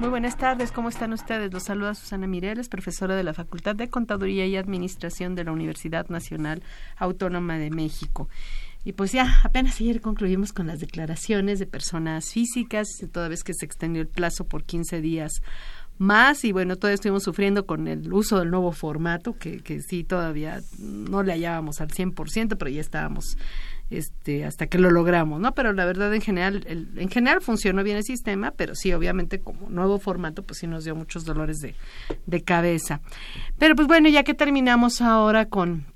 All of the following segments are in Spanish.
Muy buenas tardes, ¿cómo están ustedes? Los saluda Susana Mireles, profesora de la Facultad de Contaduría y Administración de la Universidad Nacional Autónoma de México. Y pues ya, apenas ayer concluimos con las declaraciones de personas físicas, toda vez que se extendió el plazo por 15 días más y bueno, todavía estuvimos sufriendo con el uso del nuevo formato, que, que sí, todavía no le hallábamos al 100%, pero ya estábamos este hasta que lo logramos, ¿no? Pero la verdad en general el- en general funcionó bien el sistema, pero sí obviamente como nuevo formato pues sí nos dio muchos dolores de, de cabeza. Pero pues bueno, ya que terminamos ahora con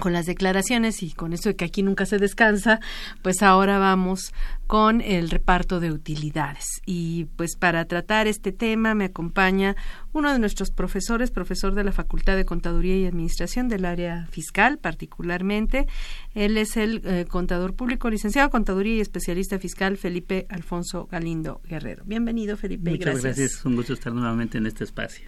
con las declaraciones y con eso de que aquí nunca se descansa, pues ahora vamos con el reparto de utilidades. Y pues para tratar este tema me acompaña uno de nuestros profesores, profesor de la Facultad de Contaduría y Administración del área fiscal particularmente. Él es el eh, contador público, licenciado en Contaduría y especialista fiscal Felipe Alfonso Galindo Guerrero. Bienvenido, Felipe. Muchas gracias. un gusto estar nuevamente en este espacio.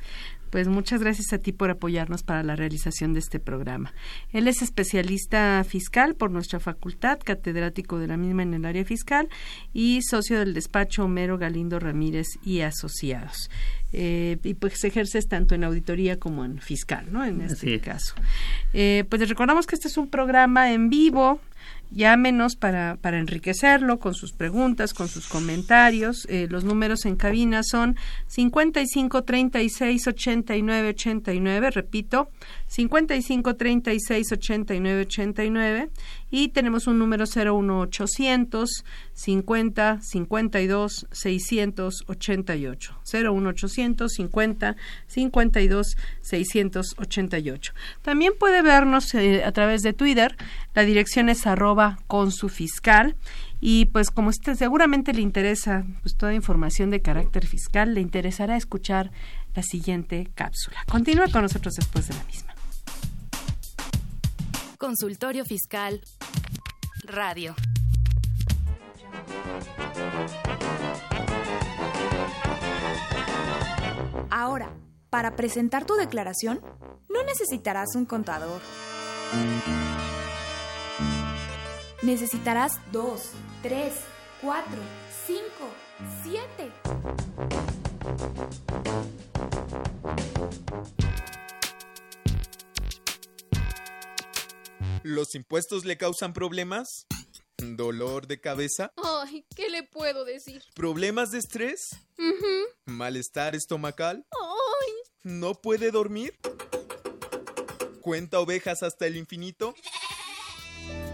Pues muchas gracias a ti por apoyarnos para la realización de este programa. Él es especialista fiscal por nuestra facultad, catedrático de la misma en el área fiscal y socio del despacho Homero Galindo Ramírez y Asociados. Eh, y pues ejerces tanto en auditoría como en fiscal, ¿no? En este caso. Eh, pues les recordamos que este es un programa en vivo. Llámenos para, para enriquecerlo con sus preguntas, con sus comentarios. Eh, los números en cabina son 55 36 89 89, repito, 55 36 89 89 y tenemos un número 01800 50 52 688 01800 50 52 688 también puede vernos eh, a través de Twitter. La dirección es arroba con su fiscal y pues como usted seguramente le interesa pues toda información de carácter fiscal le interesará escuchar la siguiente cápsula continúa con nosotros después de la misma Consultorio Fiscal. Radio. Ahora, para presentar tu declaración, no necesitarás un contador. Necesitarás dos, tres, cuatro, cinco, siete. ¿Los impuestos le causan problemas? ¿Dolor de cabeza? Ay, ¿qué le puedo decir? ¿Problemas de estrés? ¿Malestar estomacal? Ay, ¿No puede dormir? ¿Cuenta ovejas hasta el infinito?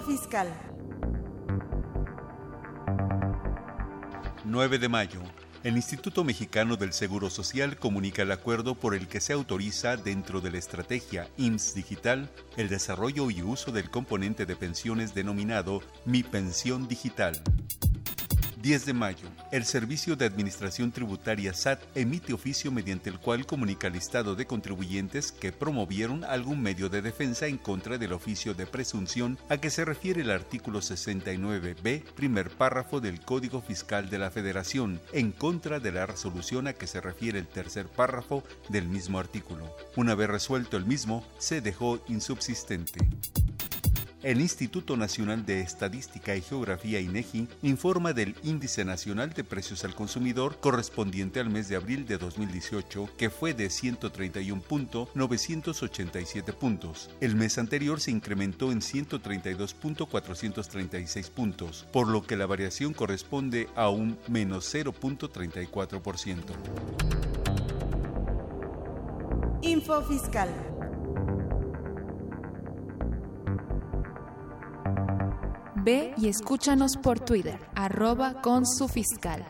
Fiscal. 9 de mayo. El Instituto Mexicano del Seguro Social comunica el acuerdo por el que se autoriza dentro de la estrategia IMSS Digital el desarrollo y uso del componente de pensiones denominado Mi Pensión Digital. 10 de mayo. El Servicio de Administración Tributaria SAT emite oficio mediante el cual comunica al listado de contribuyentes que promovieron algún medio de defensa en contra del oficio de presunción a que se refiere el artículo 69b, primer párrafo del Código Fiscal de la Federación, en contra de la resolución a que se refiere el tercer párrafo del mismo artículo. Una vez resuelto el mismo, se dejó insubsistente. El Instituto Nacional de Estadística y Geografía INEGI informa del Índice Nacional de Precios al Consumidor correspondiente al mes de abril de 2018, que fue de 131.987 puntos. El mes anterior se incrementó en 132.436 puntos, por lo que la variación corresponde a un menos 0.34%. Info Fiscal. Ve y escúchanos por Twitter, arroba con su fiscal.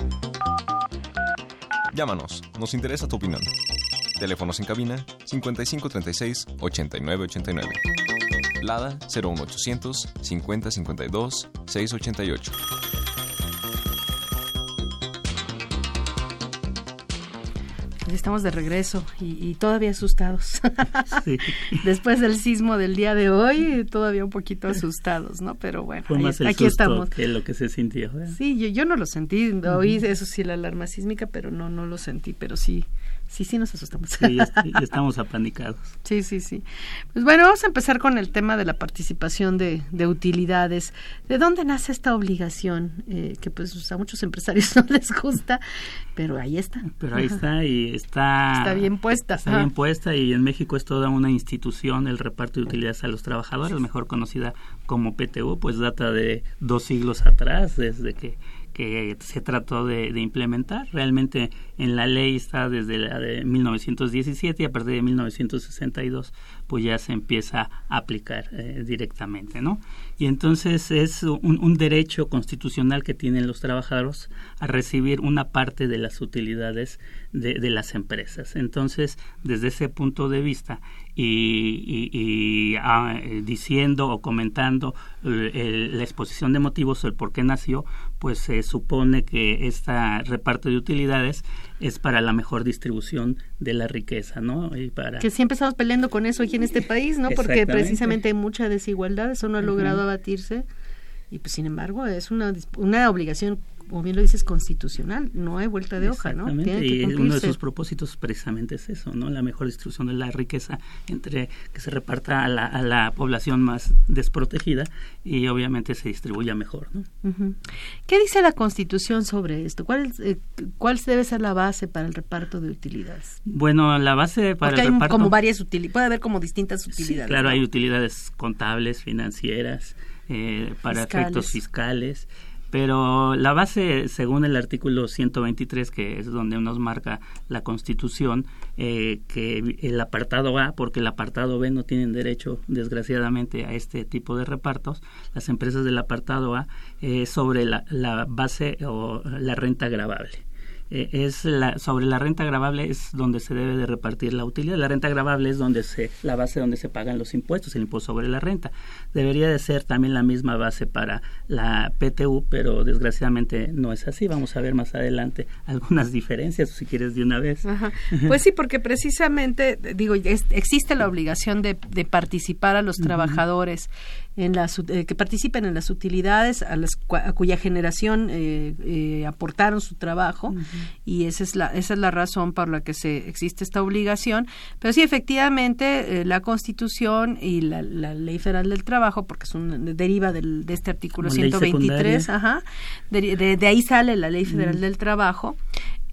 Llámanos, nos interesa tu opinión. Teléfonos en cabina 5536 8989. Lada 01800 5052 688. Estamos de regreso y, y todavía asustados. Sí. Después del sismo del día de hoy, todavía un poquito asustados, ¿no? Pero bueno, Fue ahí- más el aquí susto estamos. que lo que se sintió. ¿eh? Sí, yo, yo no lo sentí, oí eso sí la alarma sísmica, pero no no lo sentí, pero sí, sí, sí nos asustamos. Sí, ya, est- ya estamos apanicados. Sí, sí, sí. Pues bueno, vamos a empezar con el tema de la participación de, de utilidades. ¿De dónde nace esta obligación? Eh, que pues a muchos empresarios no les gusta, pero ahí está. Pero ahí Ajá. está y está... Está bien puesta. Está Ajá. bien puesta y en México es toda una institución el reparto de utilidades a los trabajadores, mejor conocida como PTU, pues data de dos siglos atrás, desde que, que se trató de, implementar. Realmente en la ley está desde la de 1917 y a partir de 1962 pues ya se empieza a aplicar eh, directamente, ¿no? Y entonces es un, un derecho constitucional que tienen los trabajadores a recibir una parte de las utilidades de, de las empresas. Entonces, desde ese punto de vista y, y- y, ah, eh, diciendo o comentando eh, el- la exposición de motivos o el por qué nació, pues se supone que este reparto de utilidades es para la mejor distribución de la riqueza, ¿no? Y para Que siempre estamos peleando con eso aquí en este país, ¿no? Porque precisamente hay mucha desigualdad, eso no ha logrado y pues sin embargo es una, una obligación, como bien lo dices, constitucional, no hay vuelta de hoja, ¿no? Tiene que y uno de sus propósitos precisamente es eso, ¿no? La mejor distribución de la riqueza entre que se reparta a la, a la población más desprotegida y obviamente se distribuya mejor, ¿no? ¿Qué dice la Constitución sobre esto? ¿Cuál, es, eh, ¿Cuál debe ser la base para el reparto de utilidades? Bueno, la base para Porque el hay reparto como varias utilidades, puede haber como distintas Sí, utilidades. claro, ¿no? hay utilidades contables, financieras, eh, para Fiscales. efectos fiscales, pero la base, según el artículo 123, que es donde nos marca la Constitución, eh, que el apartado A, porque el apartado B no tienen derecho, desgraciadamente, a este tipo de repartos, las empresas del apartado A, eh, sobre la, la base o la renta gravable eh, es la, sobre la renta gravable es donde se debe de repartir la utilidad. La renta gravable es donde se, la base donde se pagan los impuestos, el impuesto sobre la renta. Debería de ser también la misma base para la PTU, pero desgraciadamente no es así. Vamos a ver más adelante algunas diferencias, si quieres de una vez. Ajá. Pues sí, porque precisamente, digo, es- existe la obligación de, de participar a los trabajadores en las eh, que participen en las utilidades a, las, a cuya generación eh, eh, aportaron su trabajo y esa es la esa es la razón por la que se existe esta obligación. Pero sí, efectivamente, eh, la Constitución y la, la Ley Federal del Trabajo, porque es un deriva del, de este artículo Como ley 123, secundaria. ajá, de, de- de ahí sale la Ley Federal del Trabajo.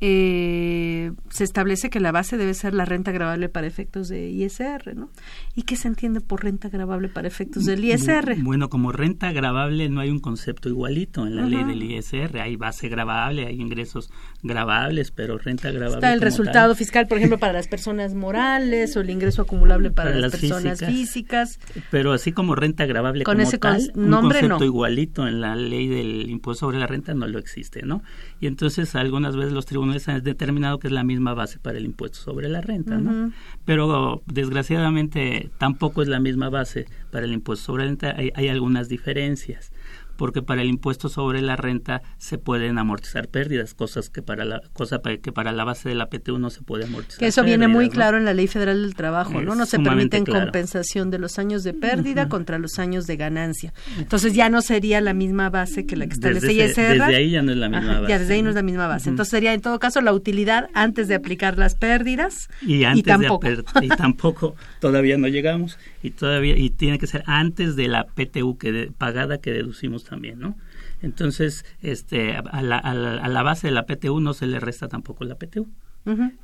Eh, se establece que la base debe ser la renta gravable para efectos de ISR, ¿no? ¿Y qué se entiende por renta gravable para efectos del ISR? Bu- Bueno, como renta gravable no hay un concepto igualito en la ley del ISR. Hay base gravable, hay ingresos gravables, pero renta gravable. Está el resultado tal, fiscal, por ejemplo, para las personas morales o el ingreso acumulable para, Para las, las personas físicas. físicas. Pero así como renta gravable Con como ese tal, un nombre, concepto no. igualito en la ley del impuesto sobre la renta no lo existe, ¿no? Y entonces algunas veces los tribunales han determinado que es la misma base para el impuesto sobre la renta, ¿no? Pero desgraciadamente tampoco es la misma base para el impuesto sobre la renta, hay, hay algunas diferencias. Porque para el impuesto sobre la renta se pueden amortizar pérdidas, cosas que para la cosa que para la base de la PTU no se puede amortizar. Que eso viene muy claro en la Ley Federal del Trabajo, ¿no? Es No se permiten claro. compensación de los años de pérdida contra los años de ganancia. Entonces ya no sería la misma base que la que establece Desde ISR. desde ahí ya no es la misma Ajá, base, Ya desde ahí no es la misma base. Entonces sería en todo caso la utilidad antes de aplicar las pérdidas y antes tampoco. de y tampoco todavía no llegamos y todavía y tiene que ser antes de la PTU que de- pagada que deducimos también no entonces este a la, a la- a la base de la PTU no se le resta tampoco la PTU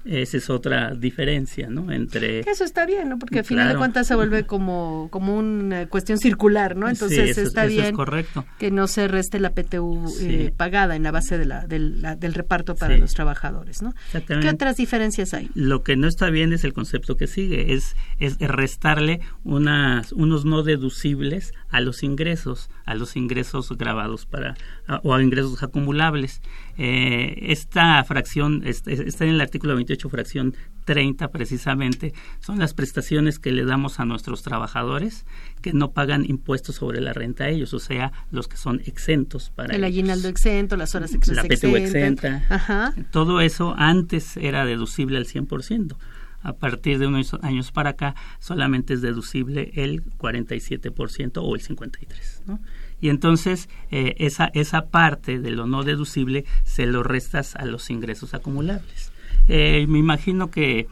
Esa es otra diferencia no entre eso está bien, ¿no? Porque al final de cuentas se vuelve como, como una cuestión circular, ¿no? Sí, Entonces eso es- está eso es bien correcto. que no se reste la PTU Sí. eh, pagada en la base de la, del, la- del reparto para Sí. los trabajadores, ¿no? Exactamente. ¿Qué otras diferencias hay? Lo que no está bien es el concepto que sigue, es, es restarle unas, unos no deducibles a los ingresos, a los ingresos grabados para, a- o a ingresos acumulables. Eh, esta fracción, es- es- está en el artículo 28, fracción 30 precisamente, son las prestaciones que le damos a nuestros trabajadores que no pagan impuestos sobre la renta a ellos, o sea, los que son exentos para El ellos. aguinaldo exento, las horas extras La PTU exenta. Ajá. Todo eso antes era deducible al 100%. A partir de unos años para acá solamente es deducible el 47% o el 53%. ¿no? Y entonces eh, esa, esa parte de lo no deducible se lo restas a los ingresos acumulables. Eh, me imagino que eh,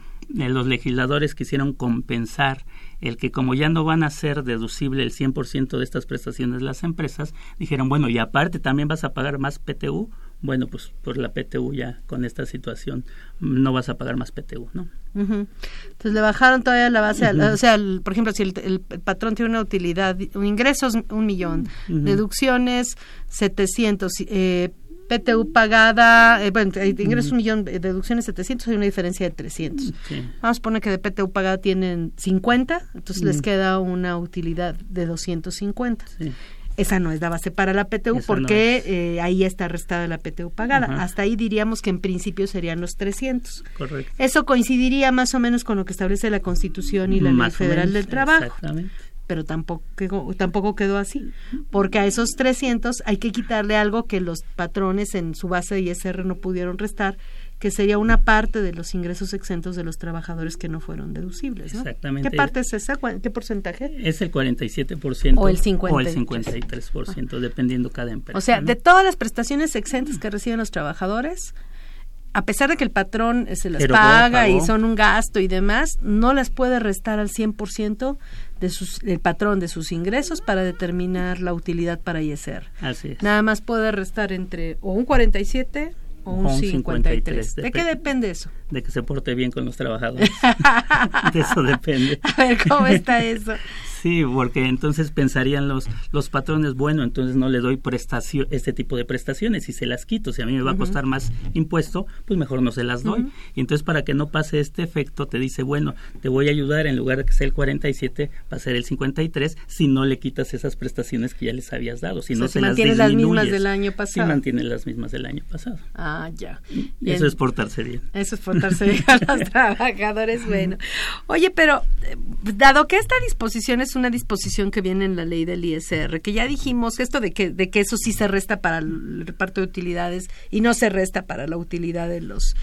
los legisladores quisieron compensar el que como ya no van a ser deducible el 100% de estas prestaciones las empresas, dijeron, bueno, y aparte también vas a pagar más PTU, bueno, pues por la PTU ya con esta situación mm, no vas a pagar más PTU, ¿no? Entonces le bajaron todavía la base, o sea, el- por ejemplo, si el, el- el patrón tiene una utilidad, un ingresos un millón, deducciones 700, eh, PTU pagada, eh, bueno, eh, ingresos un millón, eh, deducciones 700, hay una diferencia de 300. Sí. Vamos a poner que de PTU pagada tienen 50, entonces les queda una utilidad de 250. Sí. Esa no es la base para la PTU Esa porque eh, ahí está restada la PTU pagada. Ajá. Hasta ahí diríamos que en principio serían los 300. Correcto. Eso coincidiría más o menos con lo que establece la Constitución y la Ley Más Federal menos, del Trabajo. Exactamente. Pero tampoco, quedó- tampoco quedó así, porque a esos 300 hay que quitarle algo que los patrones en su base de ISR no pudieron restar, que sería una parte de los ingresos exentos de los trabajadores que no fueron deducibles. ¿no? Exactamente. ¿Qué parte es esa? ¿Cuál- ¿Qué porcentaje? Es el 47% O el o el 53. 53%, dependiendo cada empresa. O sea, ¿no? de todas las prestaciones exentas que reciben los trabajadores, a pesar de que el patrón se las Pero paga y son un gasto y demás, no las puede restar al 100% de sus, del patrón de sus ingresos para determinar la utilidad para ISR. Así es. Nada más puede restar entre o un 47 o un, O un 53. 53, ¿De qué depende eso? De que se porte bien con los trabajadores. de eso depende. A ver, ¿cómo está eso? Sí, porque entonces pensarían los, los patrones, bueno, entonces no le doy prestación, este tipo de prestaciones y se las quito. Si a mí me va a costar más impuesto, pues mejor no se las doy. Y entonces para que no pase este efecto, te dice, bueno, te voy a ayudar en lugar de que sea el 47, va a ser el 53 si no le quitas esas prestaciones que ya les habías dado. Si O sea, no si se las mantienes las mismas del año Si pasado. mantienes las mismas del año pasado. Ah, ya. Y eso es portarse bien. Eso es portarse a los trabajadores, bueno. Oye, pero dado que esta disposición es una disposición que viene en la ley del ISR, que ya dijimos esto de que, de que eso sí se resta para el reparto de utilidades y no se resta para la utilidad de los,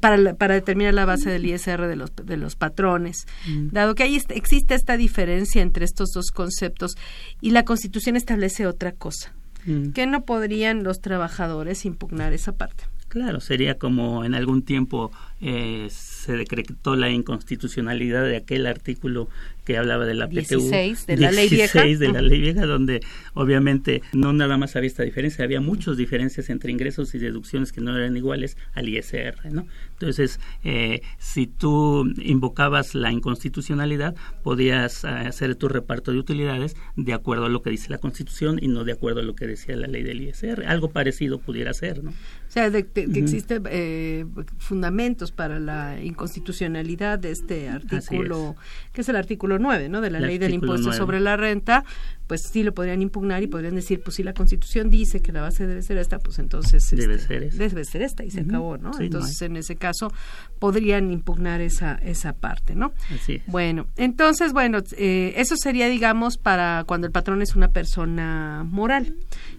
para, la- para determinar la base del ISR de los, de los patrones. Mm. Dado que ahí est- existe esta diferencia entre estos dos conceptos y la Constitución establece otra cosa, Mm. que no podrían los trabajadores impugnar esa parte. Claro, sería como en algún tiempo eh, se decretó la inconstitucionalidad de aquel artículo que hablaba de la PTU. 16 de la ley vieja. 16 de la ley vieja, donde obviamente no nada más había esta diferencia, había muchas diferencias entre ingresos y deducciones que no eran iguales al ISR, ¿no? Entonces, eh, si tú invocabas la inconstitucionalidad, podías eh, hacer tu reparto de utilidades de acuerdo a lo que dice la Constitución y no de acuerdo a lo que decía la ley del ISR. Algo parecido pudiera ser, ¿no? O sea, de, de- que Ujú. existe eh, fundamentos para la inconstitucionalidad de este artículo, que es el artículo artículo 9, ¿no? De la El ley del impuesto 9. sobre la renta, pues sí lo podrían impugnar y podrían decir, pues si la Constitución dice que la base debe ser esta, pues entonces Debe este, ser esa. debe ser esta y se acabó, ¿no? Sí, no entonces en ese caso podrían impugnar esa esa parte, ¿no? Así es. Bueno, entonces, bueno, eh, eso sería, digamos, para cuando el patrón es una persona moral.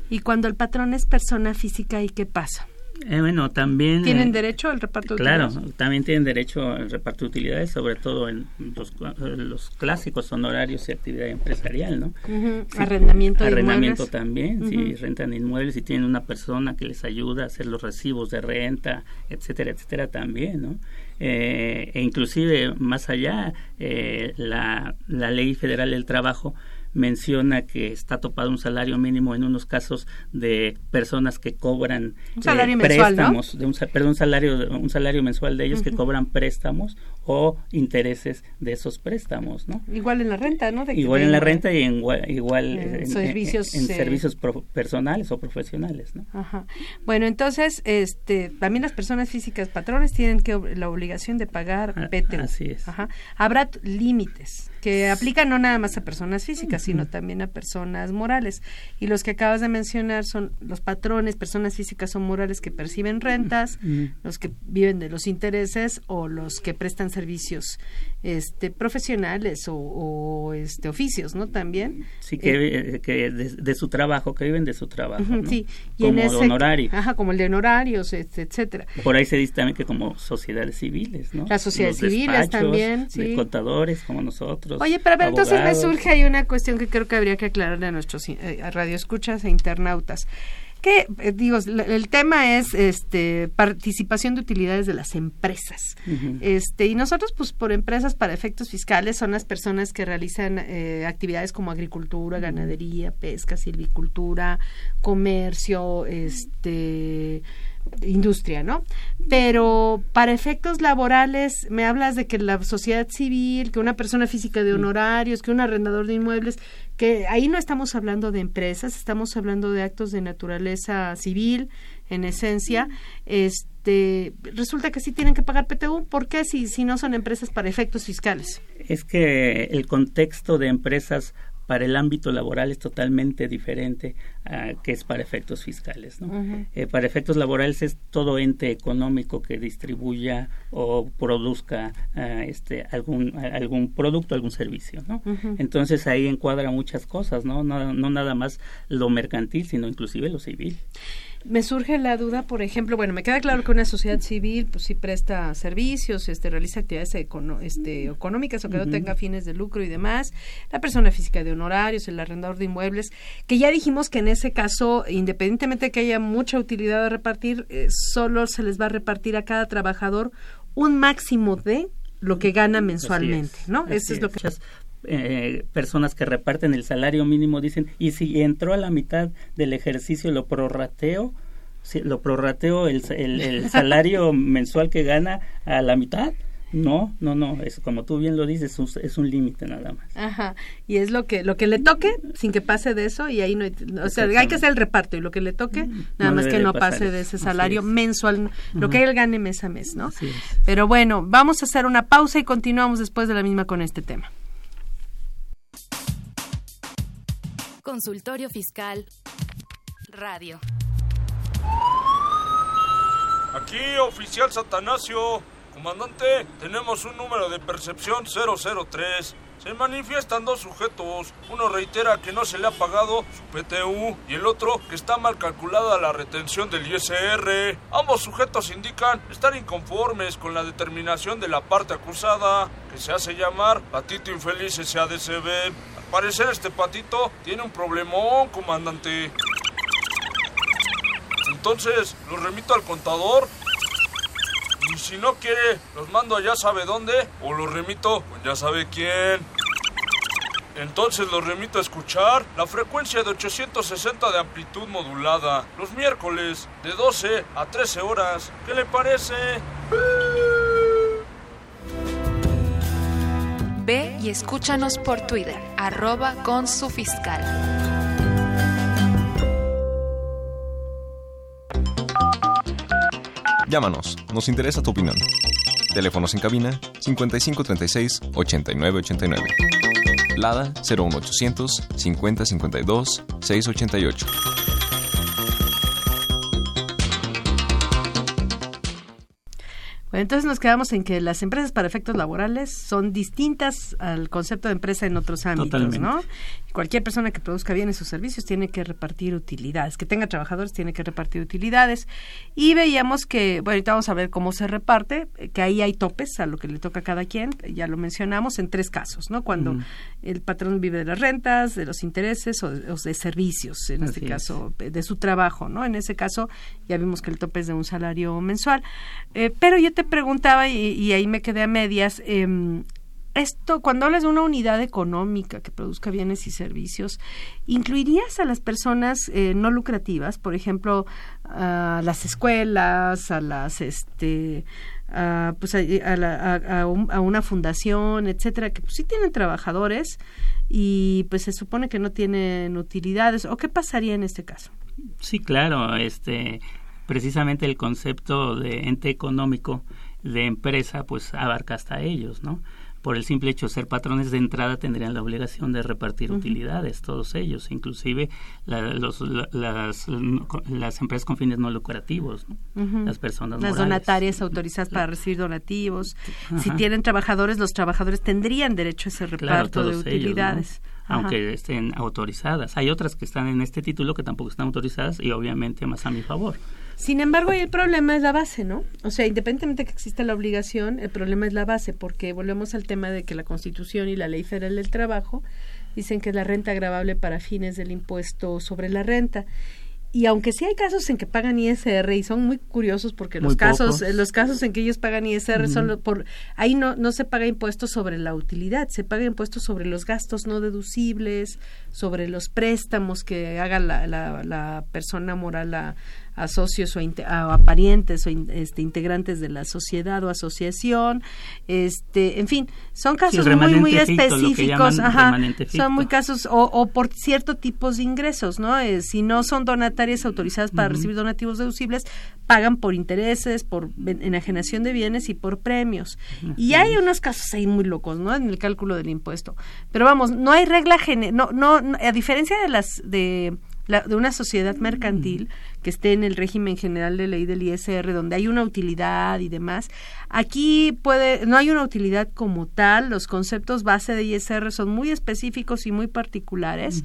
Y cuando el patrón es persona física, ¿y qué pasa? Eh, bueno, también... ¿Tienen eh, derecho al reparto de Claro, utilidades? también tienen derecho al reparto de utilidades, sobre todo en los, eh, los clásicos honorarios y actividad empresarial, ¿no? Arrendamiento de Arrendamiento inmuebles. también, si rentan inmuebles, si tienen una persona que les ayuda a hacer los recibos de renta, etcétera, etcétera, también, ¿no? Eh, e inclusive más allá, eh, la, la ley federal del trabajo menciona que está topado un salario mínimo en unos casos de personas que cobran Un salario eh, mensual, ¿no? préstamos, de un, perdón, un salario, un salario mensual de ellos que cobran préstamos o intereses de esos préstamos, ¿no? Igual en la renta, ¿no? De Igual en la renta y en, igual, igual En en, servicios, en eh, servicios pro- personales o profesionales, ¿no? Ajá. Bueno, entonces, este, también las personas físicas patrones tienen que la obligación de pagar Ah, PTU. así es. Ajá. Habrá límites que aplican no nada más a personas físicas, sino también a personas morales. Y los que acabas de mencionar son los patrones, personas físicas o morales que perciben rentas, los que viven de los intereses o los que prestan servicios este profesionales o, o, este oficios, ¿no? También. Sí, que, Eh, eh, que de, de su trabajo, que viven de su trabajo. Sí, y como en ese, honorario. Ajá, como el de honorarios, este, etcétera. Por ahí se dice también que como sociedades civiles, ¿no? Las sociedades Los civiles también, De sí. contadores como nosotros. Oye, pero a ver, entonces me surge ahí una cuestión que creo que habría que aclararle a nuestros eh, radioescuchas e internautas. Que, eh, digo, el tema es este participación de utilidades de las empresas. Este, y nosotros, pues, por empresas para efectos fiscales, son las personas que realizan eh, actividades como agricultura, ganadería, pesca, silvicultura, comercio, este industria, ¿no? Pero para efectos laborales, me hablas de que la sociedad civil, que una persona física de honorarios, que un arrendador de inmuebles, que ahí no estamos hablando de empresas, estamos hablando de actos de naturaleza civil, en esencia, este, resulta que sí tienen que pagar PTU, ¿por qué si, si no son empresas para efectos fiscales? Es que el contexto de empresas para el ámbito laboral es totalmente diferente a que es para efectos fiscales. ¿no? Eh, para efectos laborales es todo ente económico que distribuya o produzca ah, este algún algún producto, algún servicio. ¿no? Entonces ahí encuadra muchas cosas, ¿no? ¿no? No nada más lo mercantil, sino inclusive lo civil. Me surge la duda, por ejemplo, bueno, me queda claro que una sociedad civil, pues sí presta servicios, este, realiza actividades econo- este, económicas o que no tenga fines de lucro y demás. La persona física de honorarios, el arrendador de inmuebles, que ya dijimos que en ese caso, independientemente de que haya mucha utilidad a repartir, eh, solo se les va a repartir a cada trabajador un máximo de lo que gana mensualmente, Así ¿no? Eso es lo que eh, personas que reparten el salario mínimo dicen, y si entró a la mitad del ejercicio lo prorrateo, si lo prorrateo el, el, el salario mensual que gana a la mitad. No, no, no, es como tú bien lo dices, es un, es un límite nada más. Ajá, y es lo que lo que le toque sin que pase de eso y ahí no hay, o sea, hay que hacer el reparto y lo que le toque nada no más que no pase de ese salario es. mensual, lo que él gane mes a mes, ¿no? Pero bueno, vamos a hacer una pausa y continuamos después de la misma con este tema. Consultorio Fiscal Radio. Aquí, oficial Satanasio. Comandante, tenemos un número de percepción 003. Se manifiestan dos sujetos. Uno reitera que no se le ha pagado su PTU y el otro que está mal calculada la retención del ISR. Ambos sujetos indican estar inconformes con la determinación de la parte acusada, que se hace llamar Patito Infeliz SADCB. Parecer este patito tiene un problemón, comandante. Entonces, los remito al contador. Y si no quiere, los mando a ya sabe dónde. O los remito con ya sabe quién. Entonces los remito a escuchar la frecuencia de 860 de amplitud modulada. Los miércoles de 12 a 13 horas. ¿Qué le parece? Ve y escúchanos por Twitter, arroba con su fiscal. Llámanos, nos interesa tu opinión. Teléfonos en cabina 5536 8989. Lada 01800 5052 688. Bueno, entonces nos quedamos en que las empresas para efectos laborales son distintas al concepto de empresa en otros ámbitos, Totalmente. ¿no? Cualquier persona que produzca bienes o servicios tiene que repartir utilidades, que tenga trabajadores tiene que repartir utilidades. Y veíamos que, bueno, ahorita vamos a ver cómo se reparte, que ahí hay topes a lo que le toca a cada quien, ya lo mencionamos en tres casos, ¿no? Cuando Mm. el patrón vive de las rentas, de los intereses o de, o de servicios, en este es. caso, de su trabajo, ¿no? En ese caso ya vimos que el tope es de un salario mensual. Eh, pero yo te preguntaba, y, y ahí me quedé a medias, em, esto, cuando hablas de una unidad económica que produzca bienes y servicios, ¿incluirías a las personas eh, no lucrativas, por ejemplo, a las escuelas, a las, este, a, pues a, la- a una fundación, etcétera, que pues, sí tienen trabajadores y pues se supone que no tienen utilidades? ¿O qué pasaría en este caso? Sí, claro, este precisamente el concepto de ente económico de empresa pues abarca hasta ellos, ¿no? Por el simple hecho de ser patrones de entrada tendrían la obligación de repartir utilidades, todos ellos, inclusive la- los- la- las, las empresas con fines no lucrativos, ¿no? Las personas Las morales. donatarias autorizadas para recibir donativos. Si tienen trabajadores, los trabajadores tendrían derecho a ese Claro, reparto de todos ellos, ¿no? utilidades. Ajá. aunque estén autorizadas. Hay otras que están en este título que tampoco están autorizadas y obviamente más a mi favor. Sin embargo, ahí el problema es la base, ¿no? O sea, independientemente de que exista la obligación, el problema es la base, porque volvemos al tema de que la Constitución y la Ley Federal del Trabajo dicen que es la renta agravable para fines del impuesto sobre la renta. Y aunque sí hay casos en que pagan ISR y son muy curiosos porque los casos pocos. los casos en que ellos pagan ISR son por ahí no no se paga impuesto sobre la utilidad, se paga impuesto sobre los gastos no deducibles, sobre los préstamos que haga la, la, la persona moral a, a socios o, a, a parientes o in- este, integrantes de la sociedad o asociación, este, en fin, son casos muy muy ficto, específicos, ajá, son muy casos o, o por cierto tipos de ingresos, ¿no? Eh, si no son donatarias autorizadas para recibir donativos deducibles, pagan por intereses, por enajenación de bienes y por premios. Y hay unos casos ahí muy locos, ¿no? En el cálculo del impuesto. Pero vamos, no hay regla no, no, no- a diferencia de las de la- de una sociedad mercantil que esté en el régimen general de ley del ISR donde hay una utilidad y demás. Aquí puede no hay una utilidad como tal los conceptos base de ISR son muy específicos y muy particulares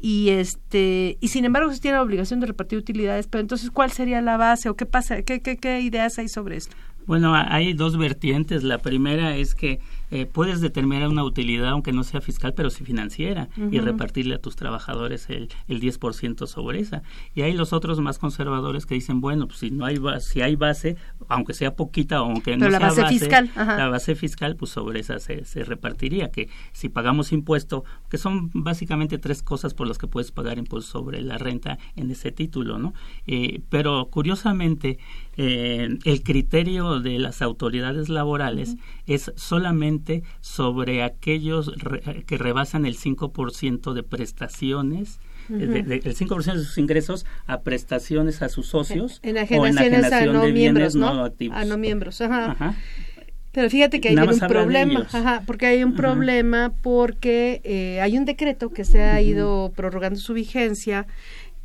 y este y sin embargo se tiene la obligación de repartir utilidades pero entonces cuál sería la base o qué pasa qué qué, qué ideas hay sobre esto Bueno, hay dos vertientes. La primera es que eh, puedes determinar una utilidad, aunque no sea fiscal, pero sí financiera, y repartirle a tus trabajadores el, el 10% sobre esa. Y hay los otros más conservadores que dicen, bueno, pues si no hay si hay base, aunque sea poquita o aunque Pero no la sea base fiscal, ajá. la base fiscal, pues sobre esa se, se repartiría. Que si pagamos impuesto, que son básicamente tres cosas por las que puedes pagar impuesto sobre la renta en ese título, ¿no? Eh, pero curiosamente, eh, el criterio de las autoridades laborales es solamente sobre aquellos re- que rebasan el 5% de prestaciones. eh, de- Ujú. de- el 5% de sus ingresos a prestaciones a sus socios o en enajenaciones a enajenación no de miembros no, no activos. a no miembros ajá. Ajá. Pero fíjate que hay un de problema, ajá, porque hay un problema porque eh, hay un decreto que se ha ido prorrogando su vigencia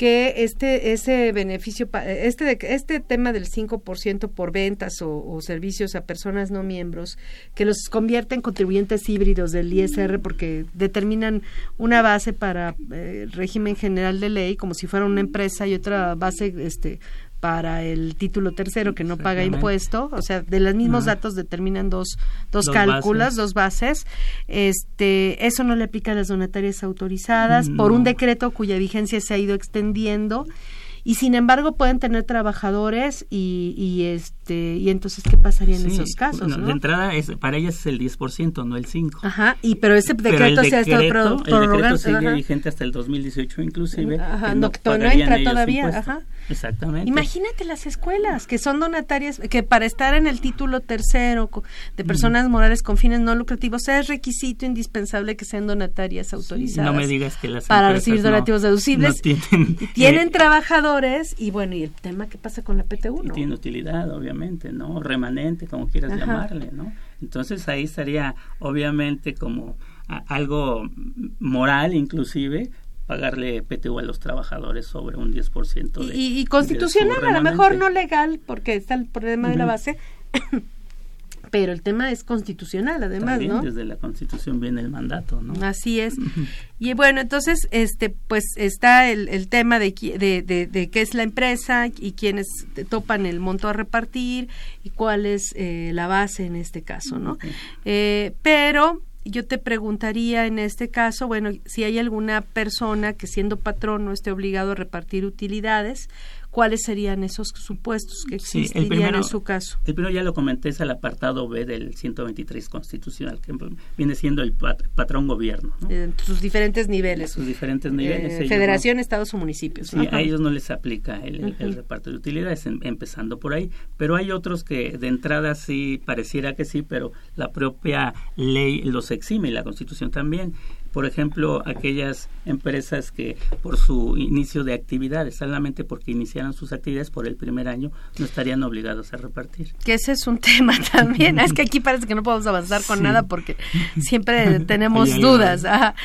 que este ese beneficio pa- este este tema del 5% por ventas o, o servicios a personas no miembros que los convierte en contribuyentes híbridos del ISR porque determinan una base para eh, régimen general de ley como si fuera una empresa y otra base este para el título tercero que no paga impuesto, o sea, de los mismos Ajá. datos determinan dos, dos, Dos cálculos, bases. dos bases. Este, eso no le aplica a las donatarias autorizadas por un decreto cuya vigencia se ha ido extendiendo y sin embargo pueden tener trabajadores y, y este y entonces qué pasaría en Sí, esos casos, ¿no? De entrada, es, para ellas es el 10%, no el 5%. Ajá, y pero ese Pero decreto se ha estado decreto, pro- el decreto prorrogando. sigue ajá. vigente hasta el 2018 inclusive. Ajá, que no, no que no pagarían entra todavía, ajá. Exactamente. Imagínate las escuelas que son donatarias, que para estar en el título tercero de personas morales con fines no lucrativos es requisito indispensable que sean donatarias autorizadas. no me digas que las para recibir donativos deducibles. tienen, eh, trabajadores y bueno, y el tema qué pasa con la PTU, y ¿no? tiene utilidad, obviamente. ¿No? Remanente, como quieras Ajá. llamarle, ¿no? Entonces ahí estaría obviamente como a- algo moral inclusive pagarle PTU a los trabajadores sobre un 10% de, y, constitucional, a lo mejor no legal, porque está el problema de la base, pero el tema es constitucional, además, También ¿no? desde la Constitución viene el mandato, ¿no? Así es. Y bueno, entonces, este, pues está el, el tema de, de, de, de qué es la empresa y quiénes topan el monto a repartir y cuál es eh, la base en este caso, ¿no? Eh, pero yo te preguntaría en este caso, bueno, si hay alguna persona que siendo patrón no esté obligado a repartir utilidades, ¿cuáles serían esos supuestos que Sí, existirían primero, en su caso? el primero ya lo comenté, es el apartado B del 123 constitucional, que viene siendo el pat- patrón gobierno. ¿no? Sus diferentes niveles. Sus diferentes niveles. Eh, federación, no- estados o municipios. Sí, Ajá. a ellos no les aplica el, el- reparto de utilidades, em- empezando por ahí. Pero hay otros que de entrada sí pareciera que sí, pero la propia ley los exime y la Constitución también. Por ejemplo, aquellas empresas que por su inicio de actividades, solamente porque iniciaron sus actividades por el primer año, no estarían obligados a repartir. que ese es un tema también. Es que aquí parece que no podemos avanzar con Sí. nada porque siempre tenemos dudas. Ajá.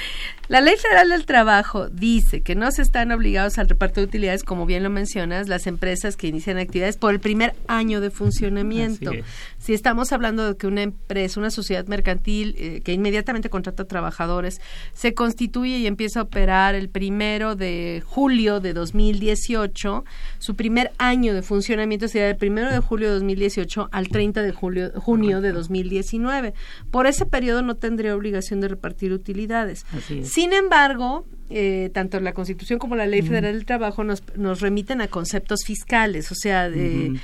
La Ley Federal del Trabajo dice que no se están obligados al reparto de utilidades, como bien lo mencionas, las empresas que inician actividades por el primer año de funcionamiento. Es. Si estamos hablando de que una empresa, una sociedad mercantil eh, que inmediatamente contrata trabajadores, se constituye y empieza a operar el primero de julio de 2018, su primer año de funcionamiento sería del primero de julio de 2018 al 30 de julio, junio de 2019. Por ese periodo no tendría obligación de repartir utilidades. Sin embargo, eh, tanto la Constitución como la Ley Federal del Trabajo nos, nos remiten a conceptos fiscales, o sea, de.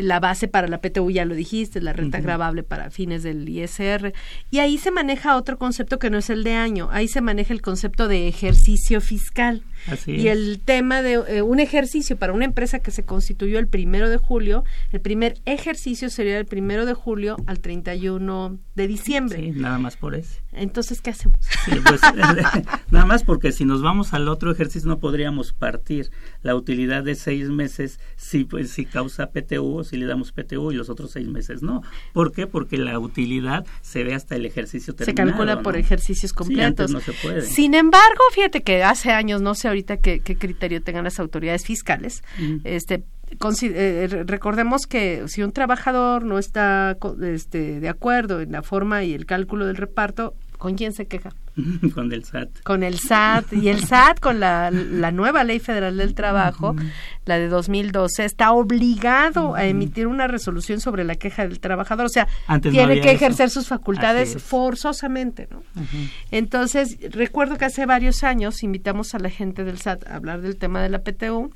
La base para la PTU, ya lo dijiste, la renta Ujú. gravable para fines del ISR. Y ahí se maneja otro concepto que no es el de año, ahí se maneja el concepto de ejercicio fiscal. Así Y es. el tema de eh, un ejercicio para una empresa que se constituyó el primero de julio, el primer ejercicio sería el primero de julio al 31 de diciembre. Sí, nada más por ese. Entonces, ¿qué hacemos? Sí, pues, nada más porque si nos vamos al otro ejercicio no podríamos partir la utilidad de seis meses si pues si causa PTU o si le damos PTU y los otros seis meses no. ¿Por qué? Porque la utilidad se ve hasta el ejercicio se terminado. calcula por ¿no? ejercicios Sí, completos. antes no se puede. Sin embargo, fíjate que hace años, no sé ahorita qué, qué criterio tengan las autoridades fiscales, este consi- eh, re- recordemos que si un trabajador no está este, de acuerdo en la forma y el cálculo del reparto, ¿con quién se queja? con el SAT. Con el SAT. Y el SAT, con la, la nueva Ley Federal del Trabajo, la de 2012, está obligado a emitir una resolución sobre la queja del trabajador. O sea, Antes tiene que eso. ejercer sus facultades forzosamente, ¿no? Entonces, recuerdo que hace varios años invitamos a la gente del SAT a hablar del tema de la PTU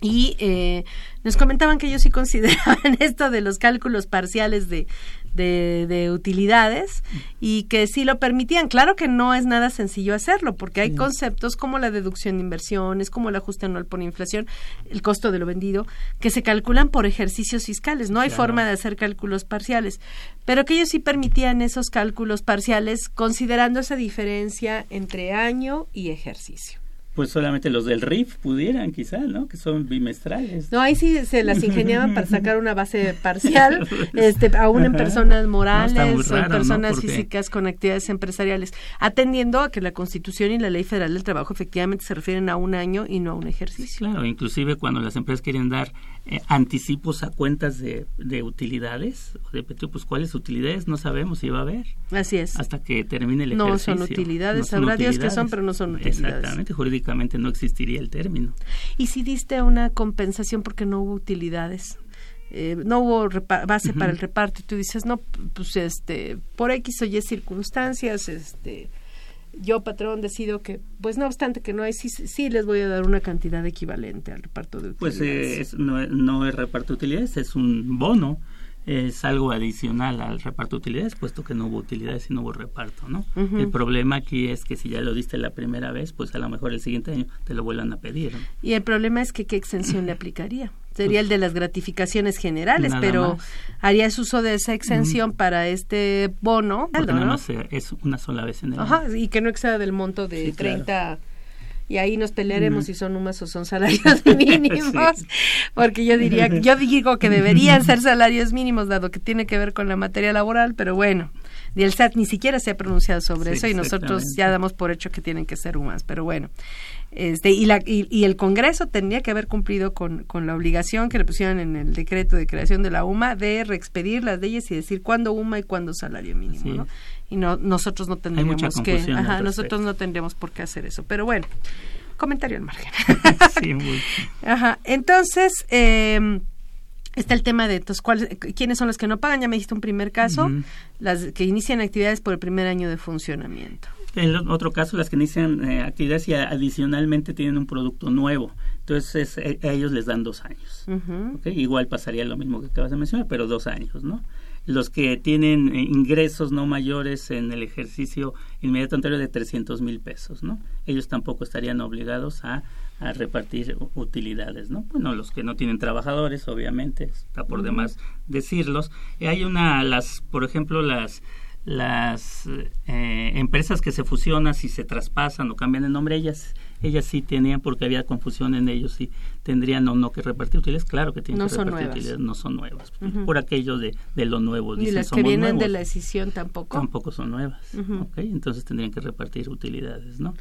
y eh, nos comentaban que ellos sí consideraban esto de los cálculos parciales de, de, de utilidades y que sí lo permitían. Claro que no es nada sencillo hacerlo porque hay conceptos como la deducción de inversiones, como el ajuste anual por inflación, el costo de lo vendido, que se calculan por ejercicios fiscales. No hay Claro. forma de hacer cálculos parciales, pero que ellos sí permitían esos cálculos parciales considerando esa diferencia entre año y ejercicio. Pues solamente los del RIF pudieran quizá, ¿no? Que son bimestrales. No, ahí sí se las ingeniaban para sacar una base parcial, este, aún en personas morales o en personas físicas con actividades empresariales, atendiendo a que la Constitución y la Ley Federal del Trabajo efectivamente se refieren a un año y no a un ejercicio. Claro, inclusive cuando las empresas quieren dar eh, anticipos a cuentas de, de utilidades, o de PTU, pues cuáles utilidades no sabemos si va a haber. Así es. Hasta que termine el No ejercicio. son utilidades, No son sabrá Dios que son, pero no son utilidades. Exactamente, jurídicamente no existiría el término. Y si diste una compensación porque no hubo utilidades. eh, no hubo base para el reparto y tú dices no pues este por x o y circunstancias este yo patrón decido que pues no obstante que no hay sí, sí les voy a dar una cantidad equivalente al reparto de Pues utilidades. eh, es- no, no es reparto de utilidades, es un bono, es algo adicional al reparto de utilidades, puesto que no hubo utilidades y no hubo reparto, ¿no? El problema aquí es que si ya lo diste la primera vez, pues a lo mejor el siguiente año te lo vuelvan a pedir. ¿no? y el problema es que qué exención le aplicaría sería el de las gratificaciones generales pero más. harías uso de esa exención para este bono Porque ¿no? nada más es una sola vez en el Ajá, año. y que no exceda del monto de Sí, claro. 30 y ahí nos pelearemos si son UMAS o son salarios mínimos, porque yo diría, yo digo que deberían ser salarios mínimos, dado que tiene que ver con la materia laboral, pero bueno, y el SAT ni siquiera se ha pronunciado sobre eso y nosotros ya damos por hecho que tienen que ser UMAS, pero bueno. Este, y, la, y, el Congreso tendría que haber cumplido con, con, la obligación que le pusieron en el decreto de creación de la UMA de reexpedir las leyes y decir cuándo UMA y cuándo salario mínimo, ¿no? Y no, nosotros no tendríamos que, ajá, nosotros no tendríamos por qué hacer eso. Pero bueno, comentario al margen. sí, muy... Ajá, entonces, eh, Está el tema de entonces, ¿cuáles, quiénes son los que no pagan. Ya me dijiste un primer caso, las que inician actividades por el primer año de funcionamiento. En otro caso, las que inician eh, actividades y adicionalmente tienen un producto nuevo. Entonces, eh, a ellos les dan dos años. Igual pasaría lo mismo que acabas de mencionar, pero dos años, ¿no? Los que tienen eh, ingresos no mayores en el ejercicio inmediato anterior de 300 mil pesos, ¿no? Ellos tampoco estarían obligados a, a, repartir utilidades, ¿no? Bueno, los que no tienen trabajadores, obviamente, está por demás decirlos. hay una, las, por ejemplo, las las eh, empresas que se fusionan, si se traspasan o cambian de nombre, ellas ellas sí tenían, porque había confusión en ellos, si tendrían o no que repartir utilidades. Claro que tienen que repartir utilidades, no son nuevas. Por aquello de, de lo nuevo. y las que vienen de la decisión tampoco. Tampoco son nuevas. Entonces tendrían que repartir utilidades, ¿no?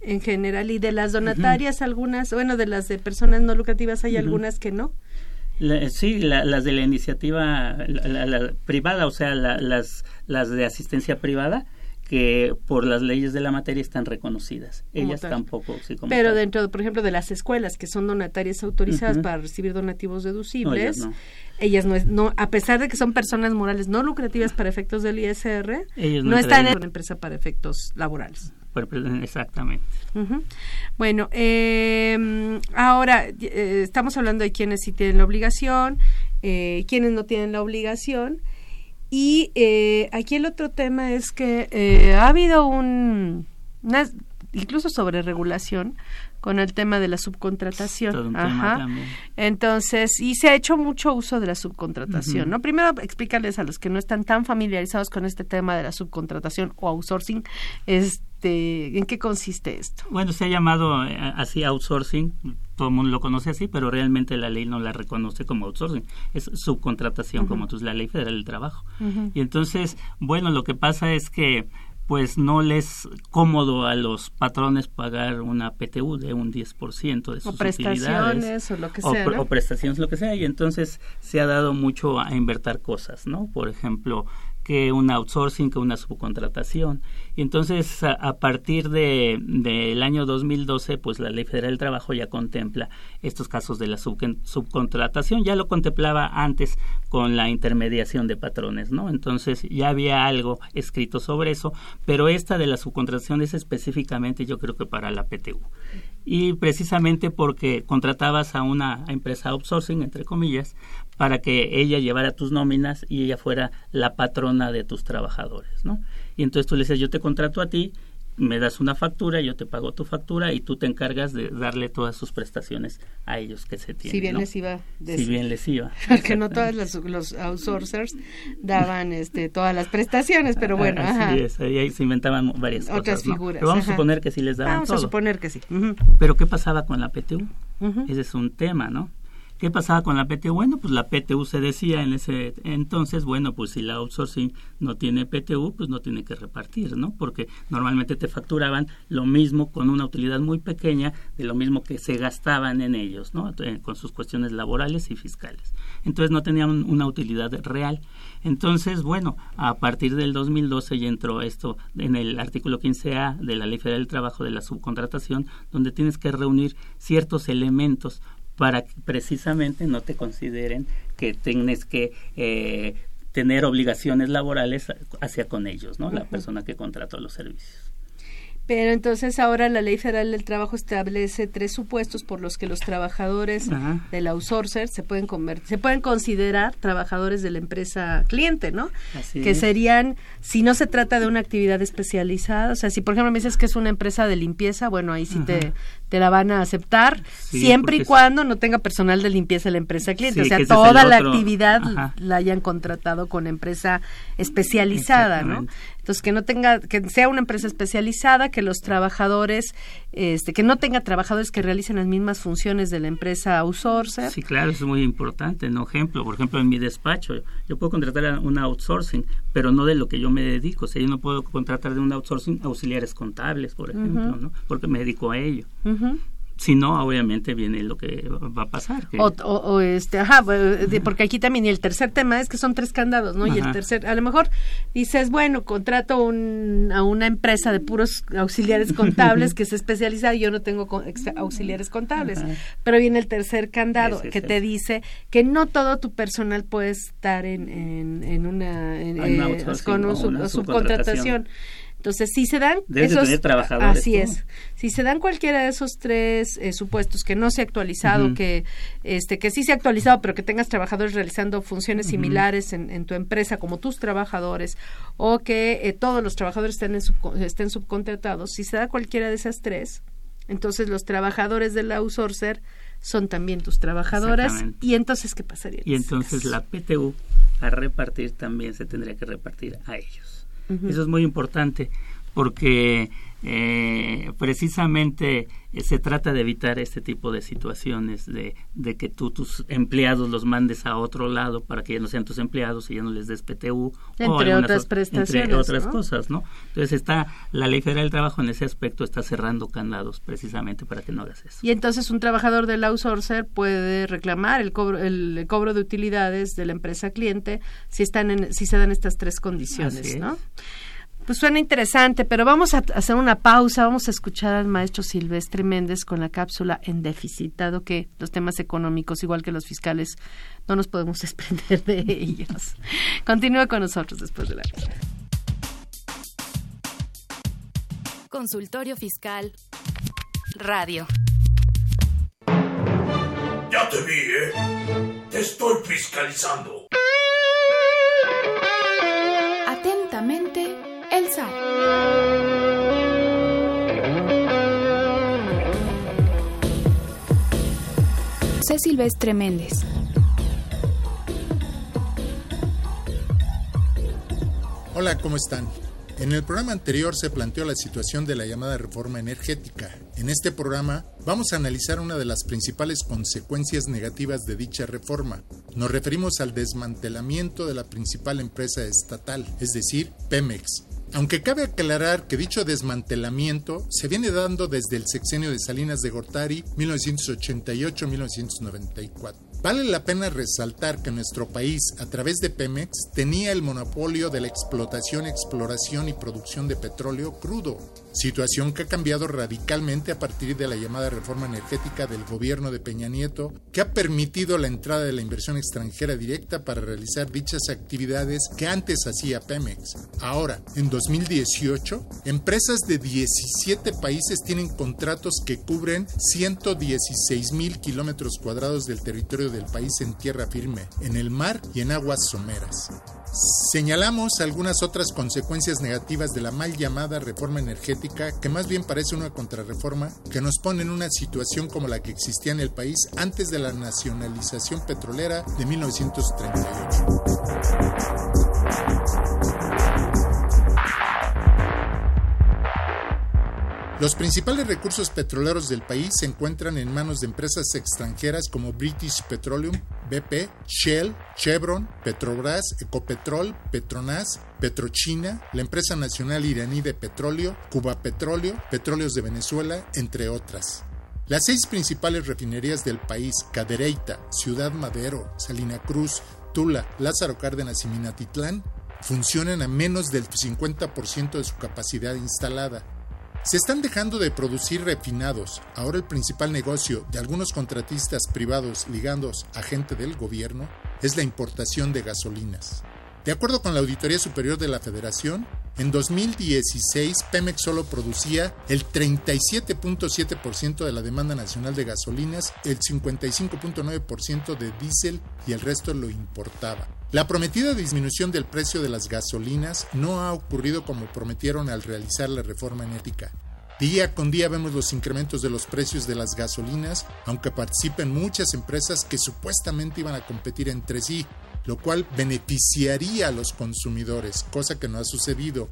En general, y de las donatarias, algunas, bueno, de las de personas no lucrativas, hay algunas que no sí, las de la iniciativa la, privada, o sea, las, las de asistencia privada, que por las leyes de la materia están reconocidas. Ellas tampoco. Pero dentro, por ejemplo, de las escuelas que son donatarias autorizadas para recibir donativos deducibles, ellas, no. no, a pesar de que son personas morales no lucrativas para efectos del ISR, no, están en una empresa para efectos laborales. Exactamente. Bueno, eh, ahora eh, estamos hablando de quienes sí tienen la obligación, eh, quienes no tienen la obligación. Y eh, aquí el otro tema es que eh, ha habido un, incluso sobre regulación con el tema de la subcontratación. Ajá. Entonces, y se ha hecho mucho uso de la subcontratación, ¿no? Primero explicarles a los que no están tan familiarizados con este tema de la subcontratación o outsourcing, este, ¿en qué consiste esto? Bueno, se ha llamado eh, así outsourcing, todo el mundo lo conoce así, pero realmente la ley no la reconoce como outsourcing, es subcontratación, como tú, la ley federal del trabajo. Y entonces, bueno, lo que pasa es que pues no les cómodo a los patrones pagar una PTU de un 10% de sus o prestaciones o lo que sea, o, prestaciones lo que sea y entonces se ha dado mucho a invertir cosas, ¿no? Por ejemplo, que un outsourcing, que una subcontratación. Y entonces, a, partir de del año 2012, pues la Ley Federal del Trabajo ya contempla estos casos de la subcontratación. Ya lo contemplaba antes con la intermediación de patrones, ¿no? Entonces, ya había algo escrito sobre eso, pero esta de la subcontratación es específicamente, yo creo que para la PTU y precisamente porque contratabas a una empresa outsourcing, entre comillas, para que ella llevara tus nóminas y ella fuera la patrona de tus trabajadores, ¿no? Y entonces tú le dices, yo te contrato a ti me das una factura, yo te pago tu factura y tú te encargas de darle todas sus prestaciones a ellos que se tienen. Si bien les iba. Si bien les iba. Porque no todos los, outsourcers daban este, todas las prestaciones, pero bueno. Así es, ahí se inventaban varias Otras cosas. figuras. Pero vamos a suponer que sí les daban Vamos a suponer que sí. Pero ¿qué pasaba con la PTU? Ese es un tema, ¿no? ¿Qué pasaba con la PTU? Bueno, pues la PTU se decía en ese entonces, bueno, pues si la outsourcing no tiene PTU, pues no tiene que repartir, ¿no? Porque normalmente te facturaban lo mismo con una utilidad muy pequeña de lo mismo que se gastaban en ellos, ¿no? Eh, con sus cuestiones laborales y fiscales. Entonces no tenían una utilidad real. Entonces, bueno, a partir del 2012 ya entró esto en el artículo 15A de la Ley Federal del Trabajo de la subcontratación, donde tienes que reunir ciertos elementos para que precisamente no te consideren que tienes que eh, tener obligaciones laborales hacia con ellos, ¿no? La persona que contrató los servicios. Pero entonces ahora la Ley Federal del Trabajo establece tres supuestos por los que los trabajadores del outsourcer se pueden se pueden considerar trabajadores de la empresa cliente, ¿no? que serían si no se trata de una actividad especializada, o sea, si por ejemplo me dices que es una empresa de limpieza, bueno, ahí sí te, te la van a aceptar siempre y cuando no tenga personal de limpieza la empresa cliente, o sea, toda la actividad la hayan contratado con empresa especializada, ¿no? Entonces, que no tenga, que sea una empresa especializada, que los trabajadores este, que no tenga trabajadores que realicen las mismas funciones de la empresa outsourcer. Sí, claro, es muy importante. ¿no? Ejemplo, por ejemplo, en mi despacho, yo puedo contratar a un outsourcing, pero no de lo que yo me dedico. O sea, yo no puedo contratar de un outsourcing auxiliares contables, por ejemplo, ¿no? porque me dedico a ello. Si no, obviamente viene lo que va a pasar. O, este, ajá, porque aquí también, y el tercer tema es que son tres candados, ¿no? Y el tercer, a lo mejor dices, bueno, contrato un, a una empresa de puros auxiliares contables que se especializa, y yo no tengo auxiliares contables, pero viene el tercer candado que te dice que no todo tu personal puede estar en, en, una, eh, con una subcontratación. Entonces, si se dan esos así es. Si se dan cualquiera de esos tres eh, supuestos que no se ha actualizado, que este que sí se ha actualizado, pero que tengas trabajadores realizando funciones similares en, tu empresa como tus trabajadores o que eh, todos los trabajadores estén, estén subcontratados, si se da cualquiera de esas tres, entonces los trabajadores del outsourcer son también tus trabajadores y entonces qué pasaría y entonces la PTU a repartir también se tendría que repartir a ellos eso es muy importante porque eh, precisamente eh, se trata de evitar este tipo de situaciones de, de, que tú tus empleados los mandes a otro lado para que ya no sean tus empleados y ya no les des PTU entre otras prestaciones entre otras cosas no entonces está la ley federal del trabajo en ese aspecto está cerrando candados precisamente para que no hagas eso. Y entonces un trabajador del outsourcer puede reclamar el cobro el, cobro de utilidades de la empresa cliente si están en, si se dan estas tres condiciones no pues suena interesante, pero vamos a hacer una pausa, vamos a escuchar al maestro Silvestre Méndez con la cápsula en déficit, dado que los temas económicos, igual que los fiscales, no nos podemos desprender de ellos. Continúa con nosotros después de la Consultorio Fiscal Radio. Ya te vi, ¿eh? Te estoy fiscalizando. Silvestre Méndez. Hola, ¿cómo están? En el programa anterior se planteó la situación de la llamada reforma energética. En este programa vamos a analizar una de las principales consecuencias negativas de dicha reforma. Nos referimos al desmantelamiento de la principal empresa estatal, es decir, Pemex, aunque cabe aclarar que dicho desmantelamiento se viene dando desde el sexenio de Salinas de Gortari 1988-1994. Vale la pena resaltar que nuestro país, a través de Pemex, tenía el monopolio de la explotación, exploración y producción de petróleo crudo, situación que ha cambiado radicalmente a partir de la llamada reforma energética del gobierno de Peña Nieto, que ha permitido la entrada de la inversión extranjera directa para realizar dichas actividades que antes hacía Pemex. Ahora, en 2018, empresas de 17 países tienen contratos que cubren 116 mil kilómetros cuadrados del territorio del país en tierra firme, en el mar y en aguas someras. Señalamos algunas otras consecuencias negativas de la mal llamada reforma energética, que más bien parece una contrarreforma, que nos pone en una situación como la que existía en el país antes de la nacionalización petrolera de 1938. Los principales recursos petroleros del país se encuentran en manos de empresas extranjeras como British Petroleum, BP, Shell, Chevron, Petrobras, Ecopetrol, Petronas, Petrochina, la empresa nacional iraní de petróleo, Cuba Petróleo, Petróleos de Venezuela, entre otras. Las seis principales refinerías del país, Cadereyta, Ciudad Madero, Salina Cruz, Tula, Lázaro Cárdenas y Minatitlán, funcionan a menos del 50% de su capacidad instalada se están dejando de producir refinados. Ahora el principal negocio de algunos contratistas privados ligados a gente del gobierno es la importación de gasolinas. De acuerdo con la Auditoría Superior de la Federación, en 2016 Pemex solo producía el 37.7% de la demanda nacional de gasolinas, el 55.9% de diésel y el resto lo importaba. La prometida disminución del precio de las gasolinas no ha ocurrido como prometieron al realizar la reforma energética. Día con día vemos los incrementos de los precios de las gasolinas, aunque participen muchas empresas que supuestamente iban a competir entre sí, lo cual beneficiaría a los consumidores, cosa que no ha sucedido.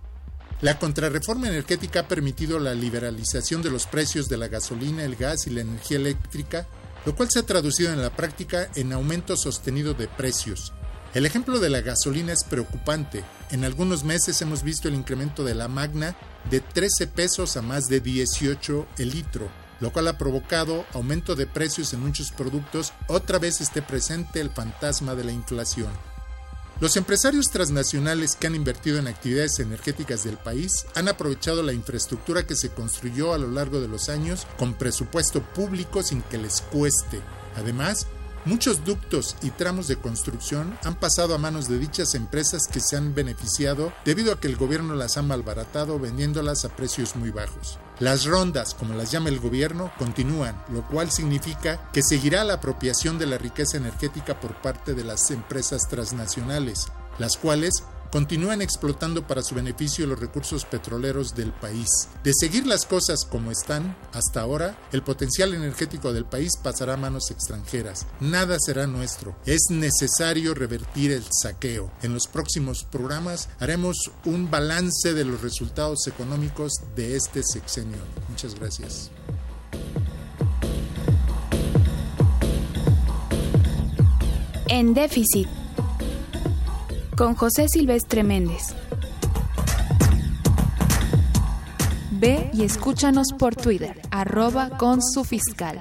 La contrarreforma energética ha permitido la liberalización de los precios de la gasolina, el gas y la energía eléctrica, lo cual se ha traducido en la práctica en aumento sostenido de precios. El ejemplo de la gasolina es preocupante. En algunos meses hemos visto el incremento de la magna de 13 pesos a más de 18 el litro, lo cual ha provocado aumento de precios en muchos productos, otra vez esté presente el fantasma de la inflación. Los empresarios transnacionales que han invertido en actividades energéticas del país han aprovechado la infraestructura que se construyó a lo largo de los años con presupuesto público sin que les cueste. Además, Muchos ductos y tramos de construcción han pasado a manos de dichas empresas que se han beneficiado debido a que el gobierno las ha malbaratado vendiéndolas a precios muy bajos. Las rondas, como las llama el gobierno, continúan, lo cual significa que seguirá la apropiación de la riqueza energética por parte de las empresas transnacionales, las cuales continúan explotando para su beneficio los recursos petroleros del país. De seguir las cosas como están hasta ahora, el potencial energético del país pasará a manos extranjeras. Nada será nuestro. Es necesario revertir el saqueo. En los próximos programas haremos un balance de los resultados económicos de este sexenio. Muchas gracias. En déficit con José Silvestre Méndez. Ve y escúchanos por Twitter, arroba con su fiscal.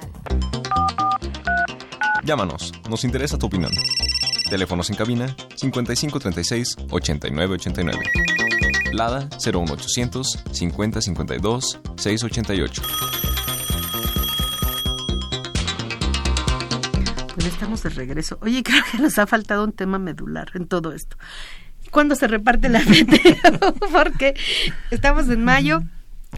Llámanos, nos interesa tu opinión. Teléfonos en cabina 5536 8989. Lada 01800 5052 688. Estamos de regreso. Oye, creo que nos ha faltado un tema medular en todo esto. ¿Cuándo se reparte la PTU? Porque estamos en mayo.